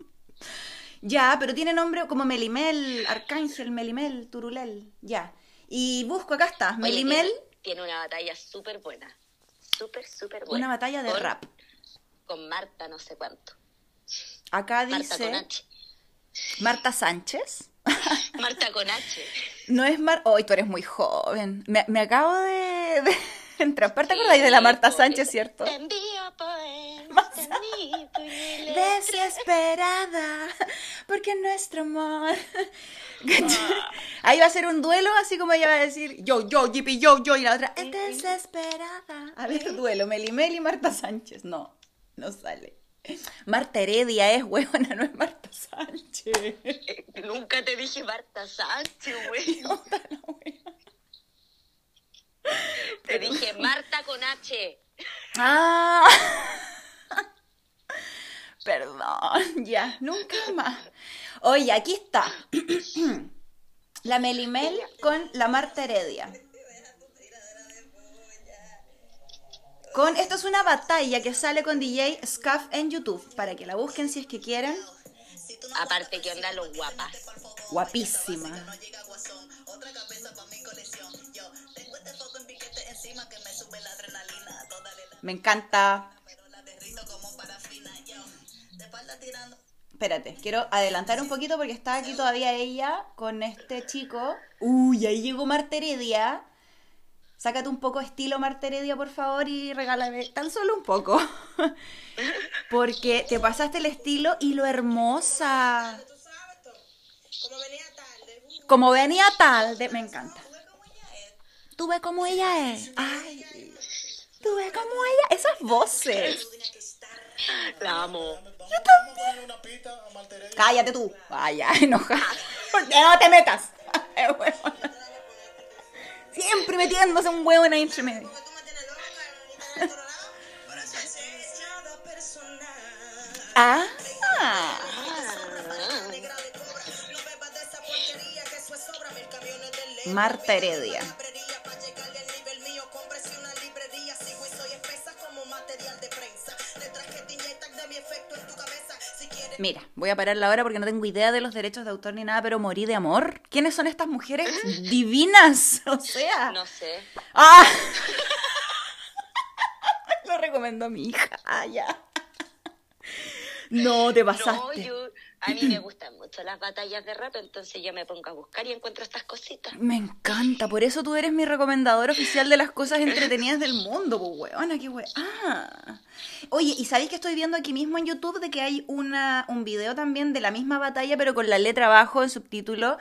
Ya, pero tiene nombre como Melimel, Arcángel, Melimel, Turulel. Ya. Y busco, acá está, Oye, Melimel, Tiene, tiene una batalla súper buena. Súper, súper buena. una batalla de Con- rap. Con Marta no sé cuánto. Acá Marta con dice H. Marta Sánchez. Marta con H. No es Mar... Hoy tú eres muy joven. Me, me acabo de, de entrar. ¿Te acordáis de la Marta Sánchez, cierto? Te envío poemas. Desesperada, porque nuestro amor. Ahí va a ser un duelo, así como ella va a decir yo, yo, Jippy, yo, yo, y la otra, es desesperada. A ver, duelo, Melimel y Marta Sánchez. No, no sale. Marta Heredia es huevona, no es Marta Sánchez. Nunca te dije Marta Sánchez, güey. Te dije Marta con H. Ah. Perdón, ya, nunca más. Oye, aquí está. La Melimel con la Marta Heredia. Con, esto es una batalla que sale con DJ Scuff en YouTube, para que la busquen si es que quieren. Aparte que onda los guapas. Guapísima. Me encanta. Espérate, quiero adelantar un poquito porque está aquí todavía ella con este chico. Uy, ahí llegó Marta Heredia. Sácate un poco estilo Marta Heredia, por favor, y regálame tan solo un poco. Porque te pasaste el estilo y lo hermosa. Como venía tal, de- me encanta. Tú ves como ella es. Ay, tú ves como ella. Esas voces. La amo. Cállate tú. Vaya, enojada. No te metas. Siempre metiéndose un huevo en ahí entre medio. Ah. Marta Heredia. Mira, voy a parar la hora porque no tengo idea de los derechos de autor ni nada, pero morí de amor. ¿Quiénes son estas mujeres divinas? O sea. No sé. ¡Ah! Lo recomendó mi hija. Ah, ya. No, te No, pasaste. yo, a mí me gustan mucho las batallas de rap, entonces yo me pongo a buscar y encuentro estas cositas. Me encanta, por eso tú eres mi recomendador oficial de las cosas entretenidas del mundo, pues weona, qué wea. Ah. Oye, ¿y sabéis que estoy viendo aquí mismo en YouTube de que hay una, un video también de la misma batalla, pero con la letra abajo en subtítulo,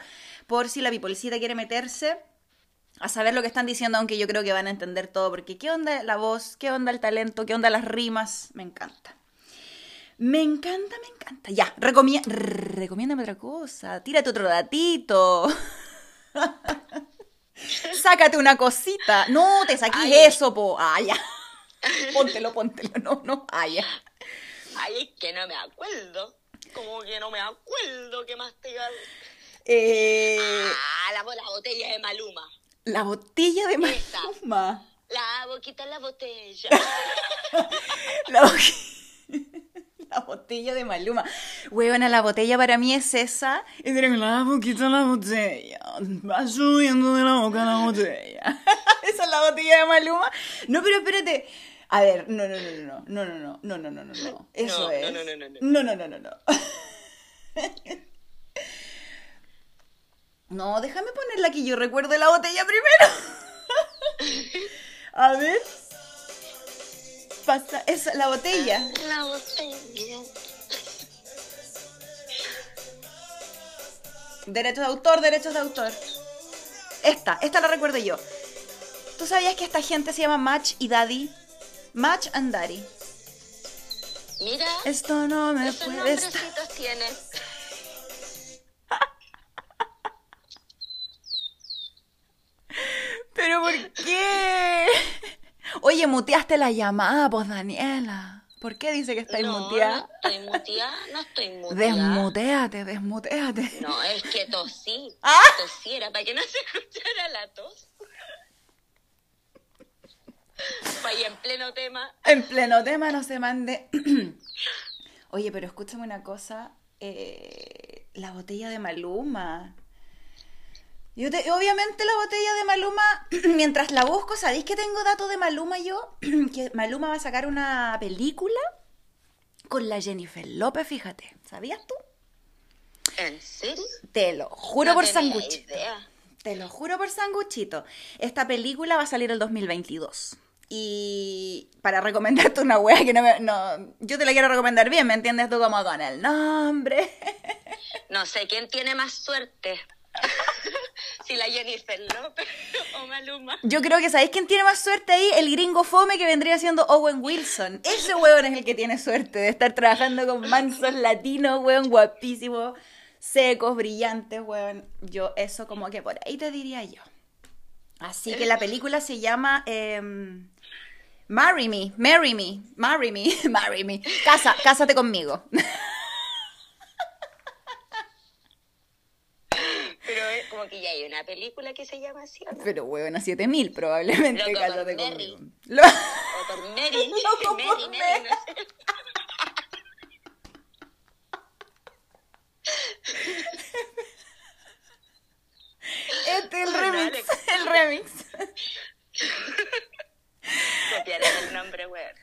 por si la pipolicita quiere meterse a saber lo que están diciendo, aunque yo creo que van a entender todo, porque qué onda la voz, qué onda el talento, qué onda las rimas, me encanta. Me encanta, me encanta. Ya, recomi- recomiéndame otra cosa. Tírate otro datito. Sácate una cosita. No, te saquís Ay. eso, po. Ah, ya. Póntelo, póntelo. No, no. Ah, ya. Ay, es que no me acuerdo. como que no me acuerdo qué más te iba a... Eh, Ah, la, la botella de Maluma. la botella de. Maluma. La boquita en la botella. La, bo- la botella de Maluma. Huevona, la botella para mí es esa. Y diré, la boquita la botella. Va subiendo de la boca la botella. esa es la botella de Maluma. No, pero espérate. A ver, no, no, no, no, no, no, no, no, no, no, no, no. Eso No, no, es. no, no, no, no. No, no, no, no, no. No, déjame poner la que yo recuerde la botella primero. A ver. Pasa, esa, la botella. La botella. Derechos de autor, derechos de autor. Esta, esta la recuerdo yo. ¿Tú sabías que esta gente se llama Match y Daddy? Match and Daddy. Mira, Esto no me esos puede estar. tienen. ¿Pero por qué? Oye, muteaste la llamada, pues Daniela. ¿Por qué dice que estáis no, muteada? no estoy muteada, no estoy muteada. Desmuteate, desmuteate. No, es que tosí. Ah. Tosiera para que no se escuchara la tos. Vaya en pleno tema. En pleno tema no se mande. Oye, pero escúchame una cosa. eh, la botella de Maluma. Yo te- obviamente la botella de Maluma, mientras la busco, ¿sabéis que tengo datos de Maluma yo? que Maluma va a sacar una película con la Jennifer López, fíjate. ¿Sabías tú? ¿En serio? Te lo juro No por sanguchito. Te lo juro por sanguchito. Esta película va a salir el 2022. Y para recomendarte una wea que no me... No, yo te la quiero recomendar bien, ¿me entiendes tú como con el nombre? No sé quién tiene más suerte. si la Jennifer López o Maluma. Yo creo que ¿sabéis quién tiene más suerte ahí? El gringo fome que vendría siendo Owen Wilson. Ese weón es el que tiene suerte de estar trabajando con mansos latinos, weón, guapísimos, secos, brillantes, weón. Yo eso como que por ahí te diría yo. Así que la película se llama em, Marry Me, Marry Me, Marry Me, Marry Me. Casa, cásate conmigo. Pero es como que ya hay una película que se llama así, ¿o no? Pero weón, a 7000 probablemente, Loco por Mary. conmigo. Lo- O por Mary. Loco Mary, por Mary, Mary. no sé. Este es el No, remix, Alex. el remix. Copiaré el nombre, weón.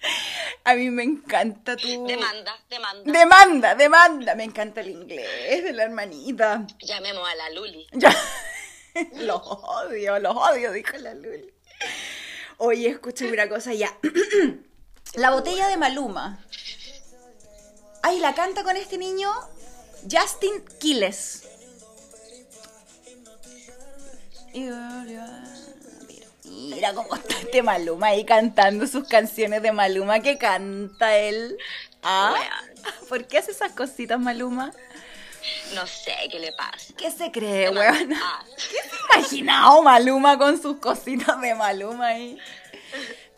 A mí me encanta tu... Demanda, demanda. Demanda, demanda. Me encanta el inglés de la hermanita. Llamemos a la Luli. Ya. Los odio, los odio, dijo la Luli. Oye, escúchame una cosa ya. La botella de Maluma. Ay, la canta con este niño Justin Quiles. Mira cómo está este Maluma ahí cantando sus canciones de Maluma que canta él. ¿Ah? ¿Por qué hace esas cositas Maluma? No sé qué le pasa. ¿Qué se cree, weón? Ah. imaginado Maluma con sus cositas de Maluma ahí?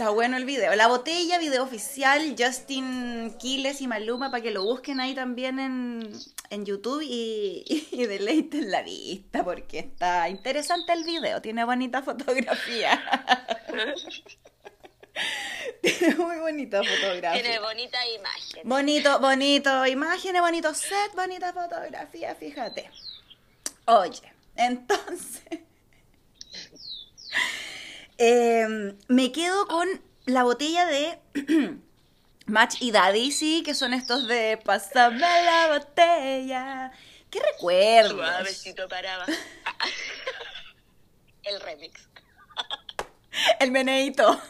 Está bueno el video. La botella, video oficial, Justin Quiles y Maluma, para que lo busquen ahí también en, en YouTube y, y deleiten la vista, porque está interesante el video, tiene bonita fotografía. tiene muy bonita fotografía. Tiene bonita imagen. Bonito, bonito, imágenes, bonito set, bonita fotografía, fíjate. Oye, entonces, em, me quedo con la botella de Match y Daddy, sí, que son estos de Pásame la botella. ¿Qué recuerdos? Suavecito paraba. El remix. El meneito.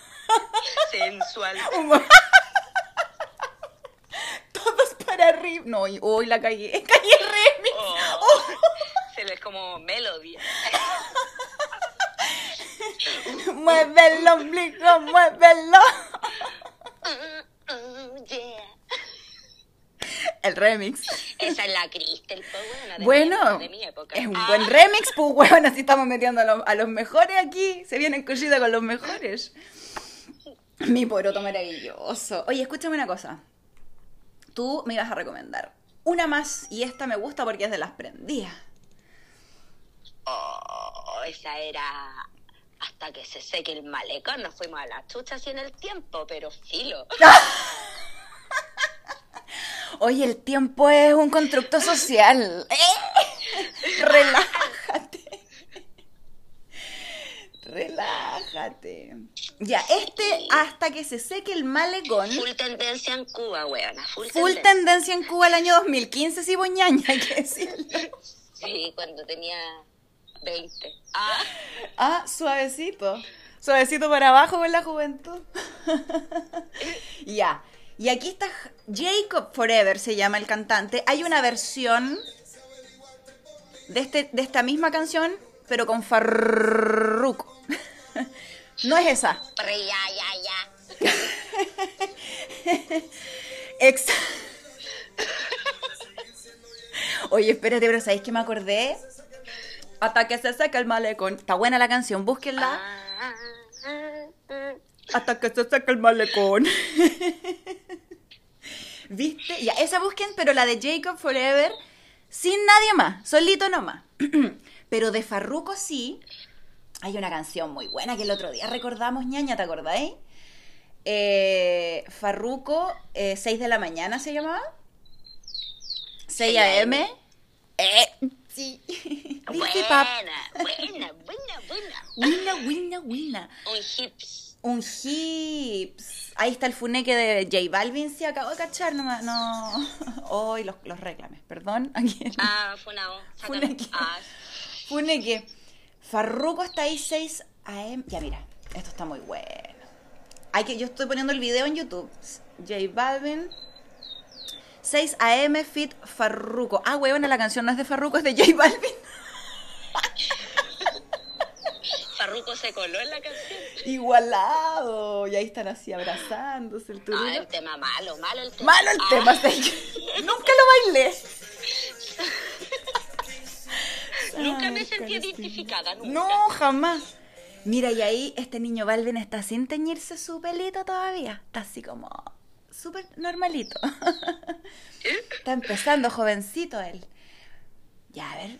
Sensual. Todos para arriba. No, y- uy, la cagué. Caí el remix. Oh, Se le es como melodía. Mueve el ombligo, muévelo. Yeah. El remix. Esa es la Crystal, pues, bueno, de, Bueno, mi, de mi época. es un Ah, buen remix, pues, weón. Así estamos metiendo a los, a los mejores aquí. Se vienen cositas con los mejores. Mi poroto maravilloso. Oye, escúchame una cosa. tú me ibas a recomendar una más y esta me gusta porque es de las prendidas. Oh, esa era hasta que se seque el malecón. Nos fuimos a la chucha así en el tiempo, pero filo. Oye, el tiempo es un constructo social. ¡Eh! Relájate. Relájate. Ya, este hasta que se seque el malecón. Full tendencia en Cuba, weona. Full, Full tendencia. tendencia en Cuba el año 2015, sí, boñaña, hay que decirlo. Sí, cuando tenía 20. Ah, Ah, suavecito. Suavecito para abajo con la juventud. ya. Y aquí está Jacob Forever, se llama el cantante. Hay una versión de, este, de esta misma canción, pero con Farruko. no es esa. pero ya, ya, ya. Ex- Oye, espérate, pero ¿sabéis que me acordé? Hasta que se seque el malecón. Está buena la canción, búsquenla. Hasta que se seque el malecón. ¿Viste? Ya, esa busquen, pero la de Jacob Forever, sin nadie más, solito nomás. pero de Farruko sí. Hay una canción muy buena que el otro día recordamos, ñaña, ¿te acordáis? Eh, Farruko, eh, 6 de la mañana se llamaba. 6 a.m. Eh, sí. Buena, buena, buena, buena. Wina, wina, wina. Un hips. Un hips. Ahí está el funeque de J Balvin, se acabó de cachar, no. ma- no. Hoy los, los reclames, perdón. Aquí el Ah, fue una O. Sácalo. Funeque. Ah, funeque. Farruko está ahí 6 AM. Ya, mira, esto está muy bueno. Hay que, yo estoy poniendo el video en YouTube. J Balvin. 6 AM Fit Farruko. Ah, huevona, la canción no es de Farruko, es de J Balvin. Farruko se coló en la canción. Igualado. Y ahí están así abrazándose el Ah, turino. el tema malo, malo el tema. Malo el Ah, tema, Nunca lo bailé. Nunca me sentí identificada, nunca. No, jamás. Mira, y ahí este niño Balvin está sin teñirse su pelito todavía. Está así como súper normalito. está empezando, jovencito él. Ya, a ver.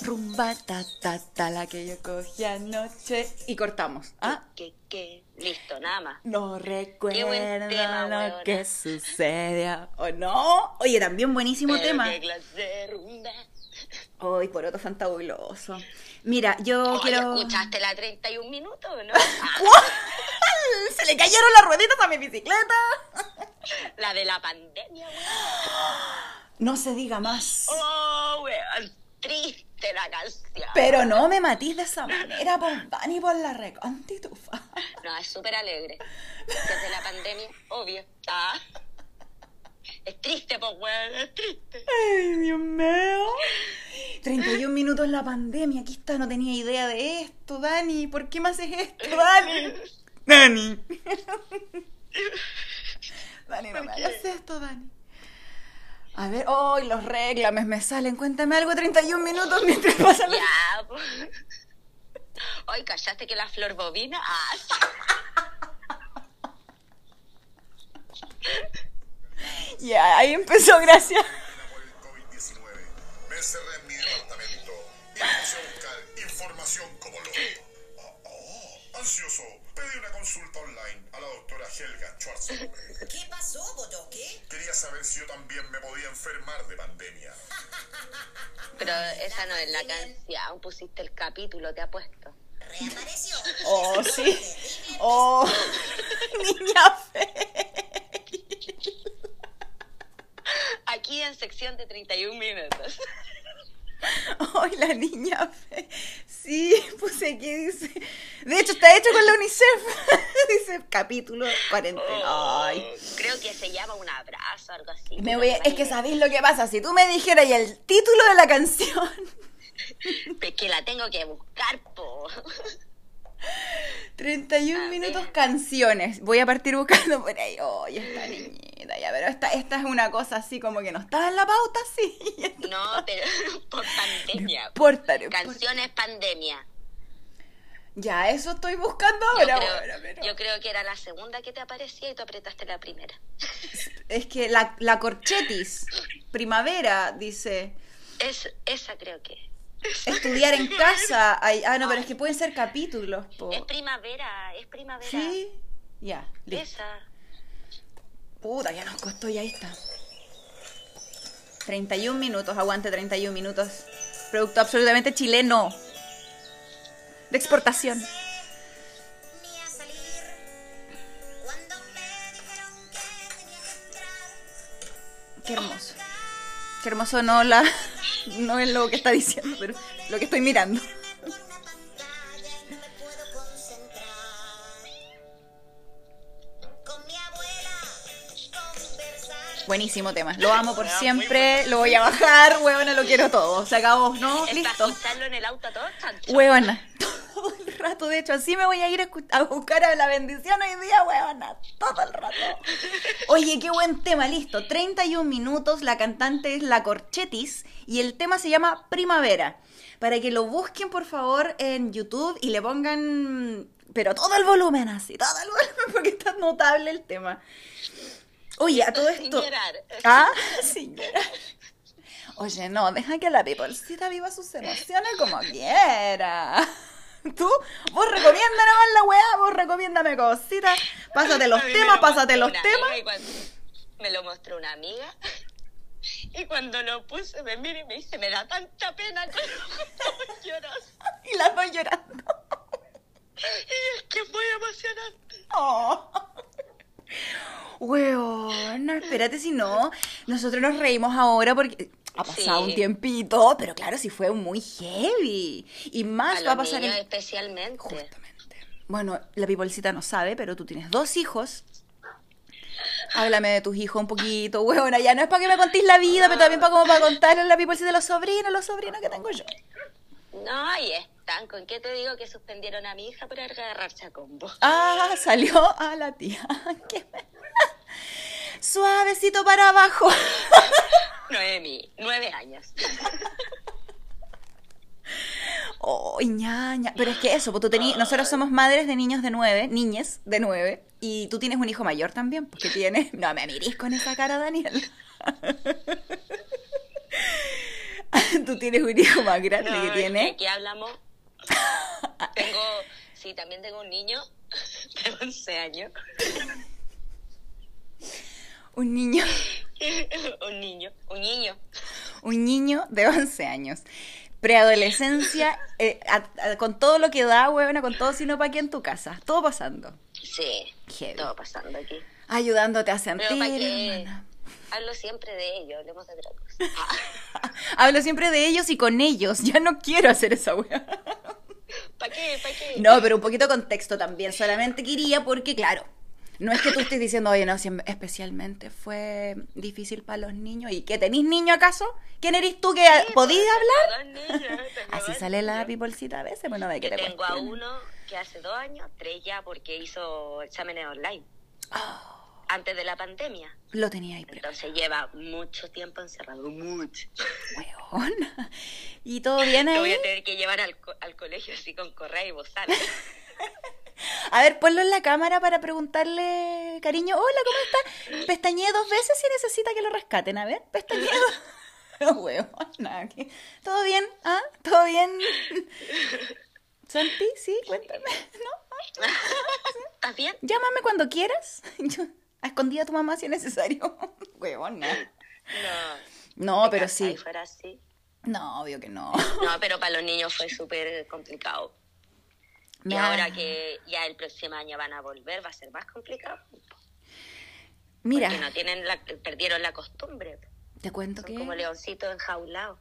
Rumba, ta, ta, ta, la que yo cogí anoche. Y cortamos. Ah, ¿Qué, qué? Listo, nada más. no recuerdo tema, lo weona. que sucedió. ¿O no? Oye, también buenísimo Pero tema. Ay, por otro fantabuloso. Mira, yo Oye, quiero. ¿escuchaste la 31 minutos o no? Se le cayeron las rueditas a mi bicicleta. La de la pandemia, weón. No se diga más. Oh, weón. Triste la canción. Pero no me matís de esa manera, por Dani, por la recontitufa. No, es súper alegre. Desde la pandemia, obvio. Ah. Es triste, pues, weón. Es triste. Ay, Dios mío. 31 minutos en la pandemia. Aquí está, no tenía idea de esto, Dani. ¿Por qué me haces esto, Dani? Dani. Dani, no me hagas esto, Dani. A ver, hoy los reclames me salen. Cuéntame algo, 31 minutos mientras pasan los... Ya, pues. Hoy callaste que la flor bobina. Ah. Ya, ahí empezó, gracias. Por el COVID-19. Me encerré en mi departamento y puse a buscar información como loco. Oh, oh, ansioso, pedí una consulta online a la doctora Helga Schwarzenegger. ¿Qué pasó, Botoque? Quería saber si yo también me podía enfermar de pandemia. Pero esa no es la canción. Pusiste el capítulo, te apuesto. Reapareció. Oh, sí. Oh, niña fe. Aquí en sección de 31 minutos. Ay, la niña fe. Sí, puse aquí, dice. De hecho, está hecho con la UNICEF. dice capítulo 40. Ay. Creo que se llama un abrazo, algo así. Me voy a- es que sabéis lo que pasa. Si tú me dijeras ya el título de la canción. Es que la tengo que buscar, po. 31 A minutos ver. canciones. Voy a partir buscando por ahí. Oye, esta niñita, ya, pero esta, esta es una cosa así como que no estaba en la pauta, sí. No, pero por pandemia. importa. Canciones pandemia. Ya, eso estoy buscando Yo ahora, creo, bueno, pero- yo creo que era la segunda que te aparecía y tú apretaste la primera. Es que la, la corchetis, primavera, dice. Es, esa creo que. Estudiar en casa. Ay, ah, no, pero es que pueden ser capítulos, po. Es primavera, es primavera. ¿Sí? Ya, listo. Esa. Puta, ya nos costó, ya ahí está. 31 minutos, aguante 31 minutos. Producto absolutamente chileno. De exportación. Qué hermoso. Qué hermoso no la no es lo que está diciendo, pero lo que estoy mirando. Buenísimo tema. Lo amo por siempre. Lo voy a bajar, huevona, lo quiero todo. Se acabó, ¿no? Listo. en el auto todo. Huevona. Todo el rato, de hecho, así me voy a ir a buscar a la bendición hoy día, huevona. Todo el rato. Oye, qué buen tema, listo. 31 minutos, la cantante es La Corchetis y el tema se llama Primavera. Para que lo busquen, por favor, en YouTube y le pongan, pero todo el volumen así, todo el volumen, porque está notable el tema. Oye, a todo esto... llorar. Ah, sin llorar. Oye, no, deja que la peoplecita viva sus emociones como quiera. Tú, vos recomienda nomás la weá, vos recomiéndame cositas. Pásate los temas, lo pásate los temas. me lo mostró una amiga. Y cuando lo puse, me mira y me dice, me da tanta pena que no lloras. Y las dos llorando. Y es que fue emocionante. Oh. Weona, espérate si no. Nosotros nos reímos ahora porque ha pasado Sí. un tiempito, pero claro, sí fue muy heavy. Y más A va a pasar el... especialmente. Justamente. Bueno, la pipolcita no sabe, pero tú tienes dos hijos. Háblame de tus hijos un poquito, huevona. Ya no es para que me contéis la vida, pero también para como para contarle a la pipolcita de los sobrinos, los sobrinos que tengo yo. No, ahí están. ¿Con qué te digo que suspendieron a mi hija por agarrarse a combo? Ah, salió a la tía. Qué. Suavecito para abajo. Noemi, nueve años. Oh, ñaña. Pero es que eso, pues tú tení- nosotros somos madres de niños de nueve, niñes de nueve, y tú tienes un hijo mayor también, porque tienes... No me mirís con esa cara, Daniel. tú tienes un hijo más grande No, que tiene... Aquí hablamos. Tengo, sí, también tengo un niño de 11 años. Un niño, un niño, un niño. un niño de 11 años. Preadolescencia, eh, con todo lo que da, huevona, con todo sino para aquí en tu casa. Todo pasando. Sí, Heavy. todo pasando aquí. Ayudándote a Pero sentir, hermana. hablo siempre de ello, hablemos de otra cosa. Hablo siempre de ellos y con ellos. Ya no quiero hacer esa weá. ¿Para qué? ¿Para qué? No, pero un poquito de contexto también. Solamente quería porque, claro, no es que tú estés diciendo, oye, no, si especialmente fue difícil para los niños. ¿Y que tenéis niño acaso? ¿Quién eres tú que Sí, podías pues, hablar? tengo dos niños, Así sale la pipolcita a veces, bueno, de que Yo te tengo a uno que hace dos años, tres ya porque hizo exámenes online Oh, antes de la pandemia. lo tenía ahí preparado, Entonces lleva mucho tiempo encerrado, mucho. weona. ¿Y todo bien Lo voy ahí? a tener que llevar al, co- al colegio así con correa y bozal. A ver, ponlo en la cámara para preguntarle, cariño, hola, ¿cómo está? Pestañeé dos veces si necesita que lo rescaten. A ver, pestañeé dos. No, huevona, ¿qué? ¿Todo bien? ¿Ah? ¿Todo bien? ¿Santi? Sí, cuéntame. ¿No? ¿Estás bien? Llámame cuando quieras. Yo, a escondida a tu mamá si es necesario. Huevona. No. No, ¿Te pero sí. fuera así? No, obvio que no. No, pero para los niños fue súper complicado. Y ahora que ya el próximo año van a volver, va a ser más complicado. Mira, Porque no tienen la, perdieron la costumbre. te cuento Son que como leoncitos enjaulados.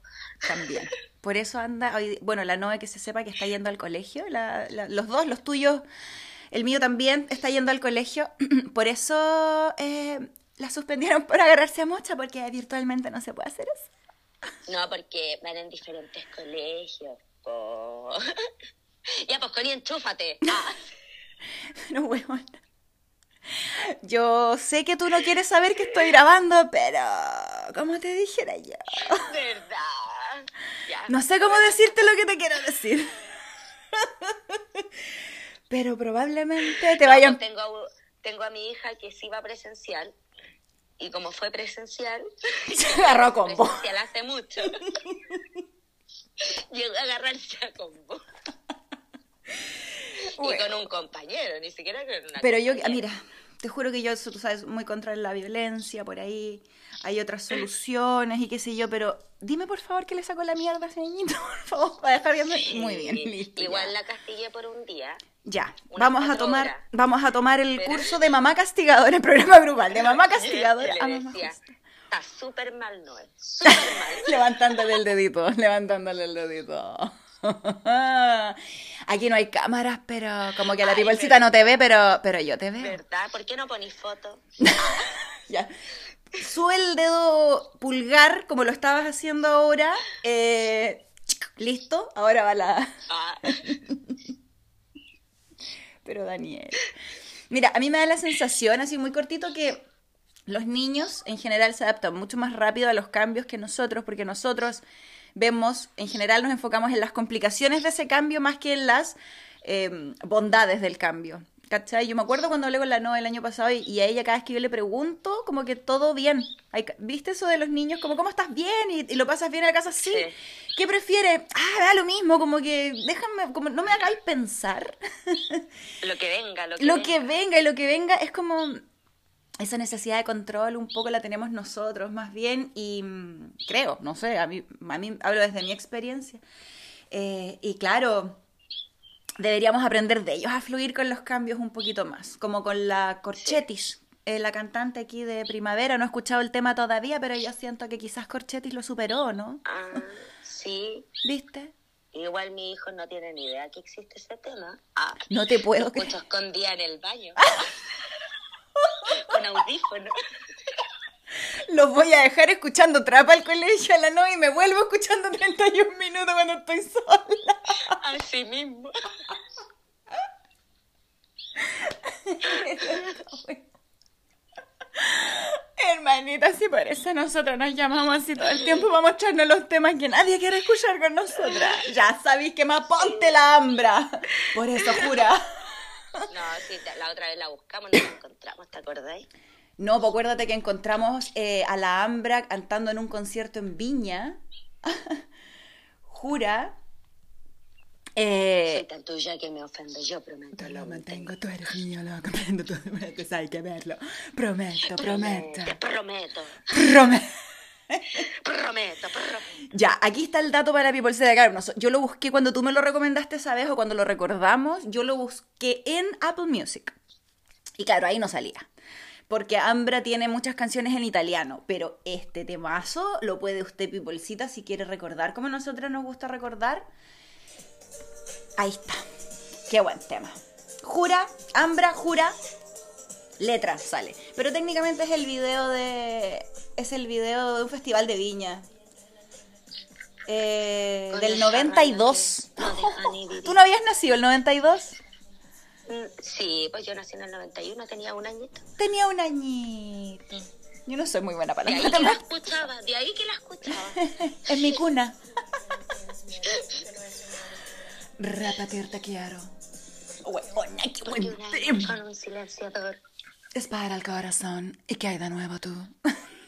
también. Por eso anda, hoy, bueno, la Noe que se sepa que está yendo al colegio, la- la- los dos, los tuyos, el mío también está yendo al colegio. Por eso eh, la suspendieron por agarrarse a mocha, porque virtualmente no se puede hacer eso. No, porque van en diferentes colegios. po. ya, pues Connie, enchúfate. Ah, Pero bueno. Yo sé que tú no quieres saber que estoy grabando, pero como te dijera yo. ¿Verdad? Ya. No sé cómo decirte lo que te quiero decir. Pero probablemente te No, vayan... tengo, a- tengo a mi hija que sí va presencial. Y como fue presencial, Se agarró combo. presencial hace mucho, llegó a agarrarse a combo. Bueno. Y con un compañero, ni siquiera con una Pero yo, mira, te juro que yo, tú sabes, muy contra la violencia, por ahí hay otras soluciones y qué sé yo, pero dime por favor que le sacó la mierda a ese niñito, por favor, para dejar bien. Muy bien, listo. Igual la castigué por un día. Ya, vamos a tomar, horas. vamos a tomar el Pero- curso de mamá castigadora, el programa grupal, de mamá Que castigadora a mamá está súper mal, Noel, súper mal. Levantándole el dedito, levantándole el dedito. Aquí no hay cámaras, pero como que la Ay, pipolcita no te ve, pero, pero yo te veo. ¿Verdad? ¿Por qué no ponís foto? Ya. Sube el dedo pulgar, como lo estabas haciendo ahora. eh, Listo, ahora va la... Ah, Pero Daniel. Mira, a mí me da la sensación, así muy cortito, que los niños en general se adaptan mucho más rápido a los cambios que nosotros, porque nosotros vemos, en general nos enfocamos en las complicaciones de ese cambio más que en las eh, bondades del cambio. ¿Cachai? Yo me acuerdo cuando hablé con la Noa el año pasado y, y a ella cada vez que yo le pregunto, como que todo bien. Hay ¿Viste eso de los niños? Como, ¿cómo estás bien? ¿Y, y lo pasas bien en la casa? Sí. Sí. ¿Qué prefieres? Ah, da lo mismo, como que déjame, como no me hagáis pensar. lo que venga, lo que Lo venga. que venga y lo que venga es como esa necesidad de control un poco la tenemos nosotros más bien y mm, creo, no sé, a mí, a mí hablo desde mi experiencia. Eh, y claro, deberíamos aprender de ellos a fluir con los cambios un poquito más, como con la Corchetis. eh, la cantante aquí de Primavera, no he escuchado el tema todavía, pero yo siento que quizás Corchetis lo superó, ¿no? Ah, sí. ¿Viste? Igual mi hijo no tiene ni idea que existe ese tema. Ah, No te puedo lo escucho escondida en el baño. Con audífono. Los voy a dejar escuchando trapa al colegio a la noche y me vuelvo escuchando 31 minutos cuando estoy sola. Así mismo. Hermanita, si por eso nosotros nos llamamos así todo el tiempo para mostrarnos los temas que nadie quiere escuchar con nosotras. Ya sabéis que más ponte la hambra. Por eso, jura. No, sí, la otra vez la buscamos, no la encontramos, ¿te acordáis? No, pues acuérdate que encontramos eh, a la Ambra cantando en un concierto en Viña. Jura. Eh, Soy tan tuya que me ofendo, yo prometo. Te lo mantengo. tú eres mío, lo comprendo, tú prometes, hay que verlo. Prometo, prometo, Te prometo, prometo. prometo, prometo. Ya, aquí está el dato para People de Claro, Yo lo busqué cuando tú me lo recomendaste esa vez o cuando lo recordamos. Yo lo busqué en Apple Music. Y claro, ahí no salía. Porque Ambra tiene muchas canciones en italiano. Pero este temazo lo puede usted, Peoplecita, si quiere recordar como a nosotras nos gusta recordar. Ahí está. Qué buen tema. Jura, Ambra, jura. Letra sale. Pero técnicamente es el video de. Es el video de un festival de viña. Eh, del esa 92. rana que no deja ni vivir. ¿Tú no habías nacido el 92? Mm, Sí, pues yo nací en el 91, tenía un añito. Tenía un añito. Yo no soy muy buena para De ahí que la escuchaba, de ahí que la escuchaba. En mi cuna. Repetir te quiero. Huevona, qué buen con un silenciador. Dispara el corazón. ¿Y qué hay de nuevo tú?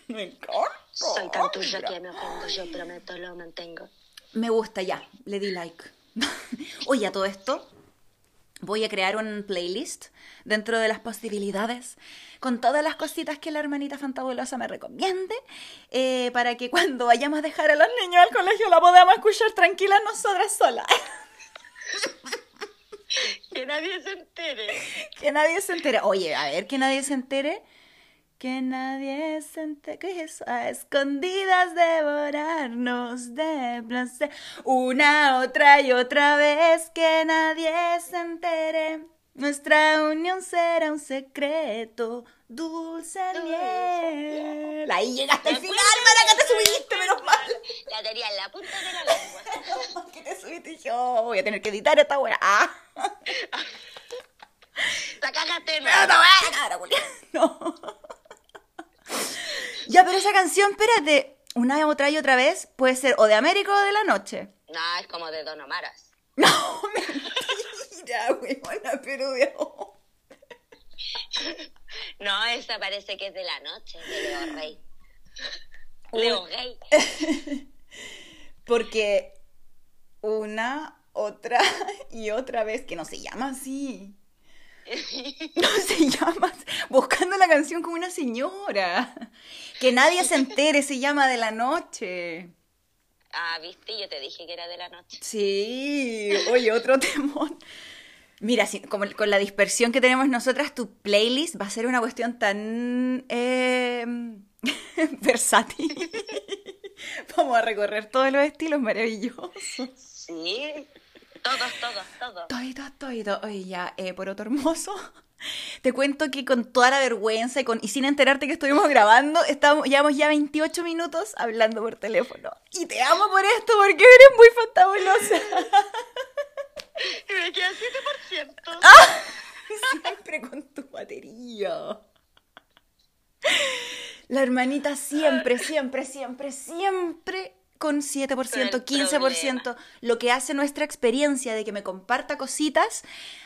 Me encanta. Soy tan tuya que me ofendo, yo prometo, lo mantengo. Me gusta ya, le di like. Oye, a todo esto, voy a crear un playlist dentro de las posibilidades con todas las cositas que la hermanita fantabulosa me recomiende eh, para que cuando vayamos a dejar a los niños al colegio la podamos escuchar tranquilas nosotras solas. Que nadie se entere. que nadie se entere. Oye, a ver, que nadie se entere. Que nadie se entere. ¿Qué es eso? A escondidas devorarnos de placer. Una, otra y otra vez. Que nadie se entere. Nuestra unión será un secreto. Dulce miel. Ahí llegaste al final, Maraca, te subiste, menos mal. La tenía en la punta de la lengua. Que te subiste y dije, oh, voy a tener que editar esta weá. Ah. La cagaste, No, no. No. Ya, pero esa canción, espérate, una otra y otra vez, puede ser o de América o de la noche. No, es como de Don Omaras. No, mentira, weona, pero de... No, esa parece que es de la noche, de Leo Rey. Leo Gay. Porque una, otra y otra vez, que no se llama así. No se llama así. Buscando la canción como una señora. Que nadie se entere, se llama de la noche. Ah, viste, yo te dije que era de la noche. Sí, oye, otro temón. Mira, si- como con la dispersión que tenemos nosotras, tu playlist va a ser una cuestión tan eh, versátil. Vamos a recorrer todos los estilos maravillosos. Sí, todos, todos, todos. Toito, toito. Oye, ya, eh, por otro hermoso. Te cuento que con toda la vergüenza y, con, y sin enterarte que estuvimos grabando, estamos, llevamos ya 28 minutos hablando por teléfono. Y te amo por esto, porque eres muy fantabulosa. Y me queda 7%. Siempre con tu batería. La hermanita siempre, siempre, siempre, siempre con 7%, Con el 15%. Lo que hace nuestra experiencia de que me comparta cositas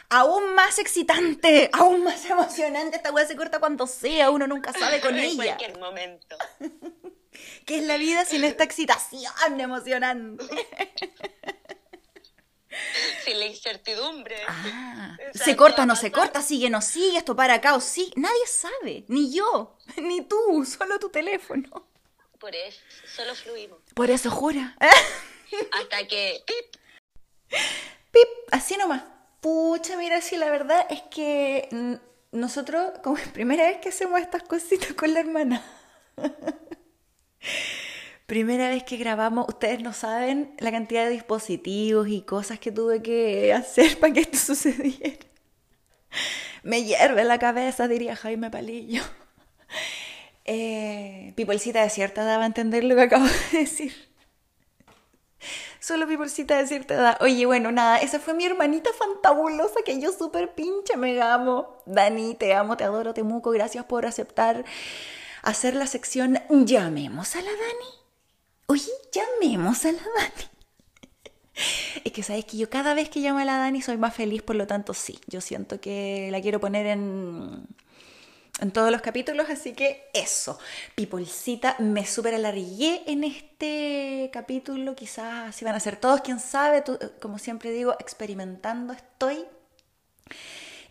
aún más excitante, aún más emocionante. Esta weá se corta cuando sea, uno nunca sabe con en ella. cualquier momento. ¿Qué es la vida sin esta excitación emocionante? Sin la incertidumbre. Ah, se corta o no se corta, sigue o no sigue, esto para acá o sí. Nadie sabe, ni yo, ni tú, solo tu teléfono. Por eso, solo fluimos. Por eso jura. Hasta que. ¡pip! Pip, así nomás. Pucha, mira, si la verdad es que nosotros, como es primera vez que hacemos estas cositas con la hermana. Primera vez que grabamos, ustedes no saben la cantidad de dispositivos y cosas que tuve que hacer para que esto sucediera. Me hierve la cabeza, diría Jaime Palillo. Eh, cierta edad va a entender lo que acabo de decir. Solo Pipolcita de cierta edad. Oye, bueno, nada, esa fue mi hermanita fantabulosa que yo súper pinche me amo. Dani, te amo, te adoro, te muco. Gracias por aceptar hacer la sección Llamemos a la Dani. Oye, llamemos a la Dani. Es que sabes que yo cada vez que llamo a la Dani soy más feliz, por lo tanto sí, yo siento que la quiero poner en, en todos los capítulos, así que eso. Pipolcita, me super alargué en este capítulo, quizás así van a ser todos, quién sabe, tú, como siempre digo, experimentando estoy.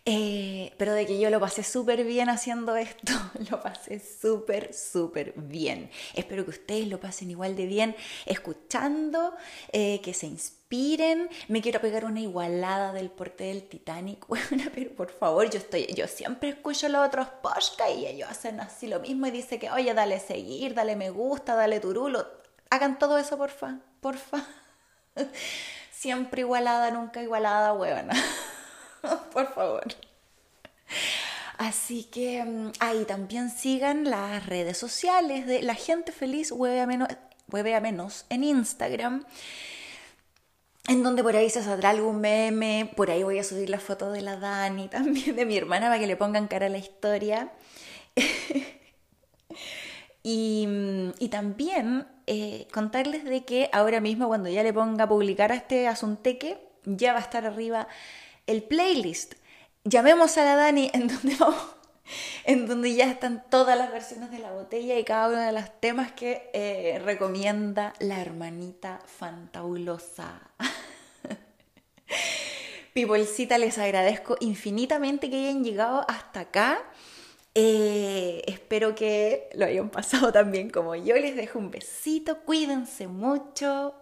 Eh, pero de que yo lo pasé súper bien haciendo esto, lo pasé súper, súper bien. Espero que ustedes lo pasen igual de bien escuchando, eh, que se inspiren. Me quiero pegar una igualada del porte del Titanic, pero por favor, yo estoy, yo siempre escucho los otros podcasts y ellos hacen así lo mismo y dice que, oye, dale seguir, dale me gusta, dale turulo. Hagan todo eso, porfa, porfa. Siempre igualada, nunca igualada, huevona. Por favor. Así que mm, ahí también sigan las redes sociales de La Gente Feliz Hueve a Menos, Hueve a Menos en Instagram. En donde por ahí se saldrá algún meme, por ahí voy a subir la foto de la Dani, también de mi hermana, para que le pongan cara a la historia. Y, mm, y también eh, contarles de que ahora mismo cuando ya le ponga a publicar a este asunteque, ya va a estar arriba el playlist. Llamemos a la Dani en donde vamos, en donde ya están todas las versiones de la botella y cada uno de los temas que eh, recomienda la hermanita fantabulosa. Pipolcita, les agradezco infinitamente que hayan llegado hasta acá. Eh, espero que lo hayan pasado tan bien como yo. Les dejo un besito, cuídense mucho.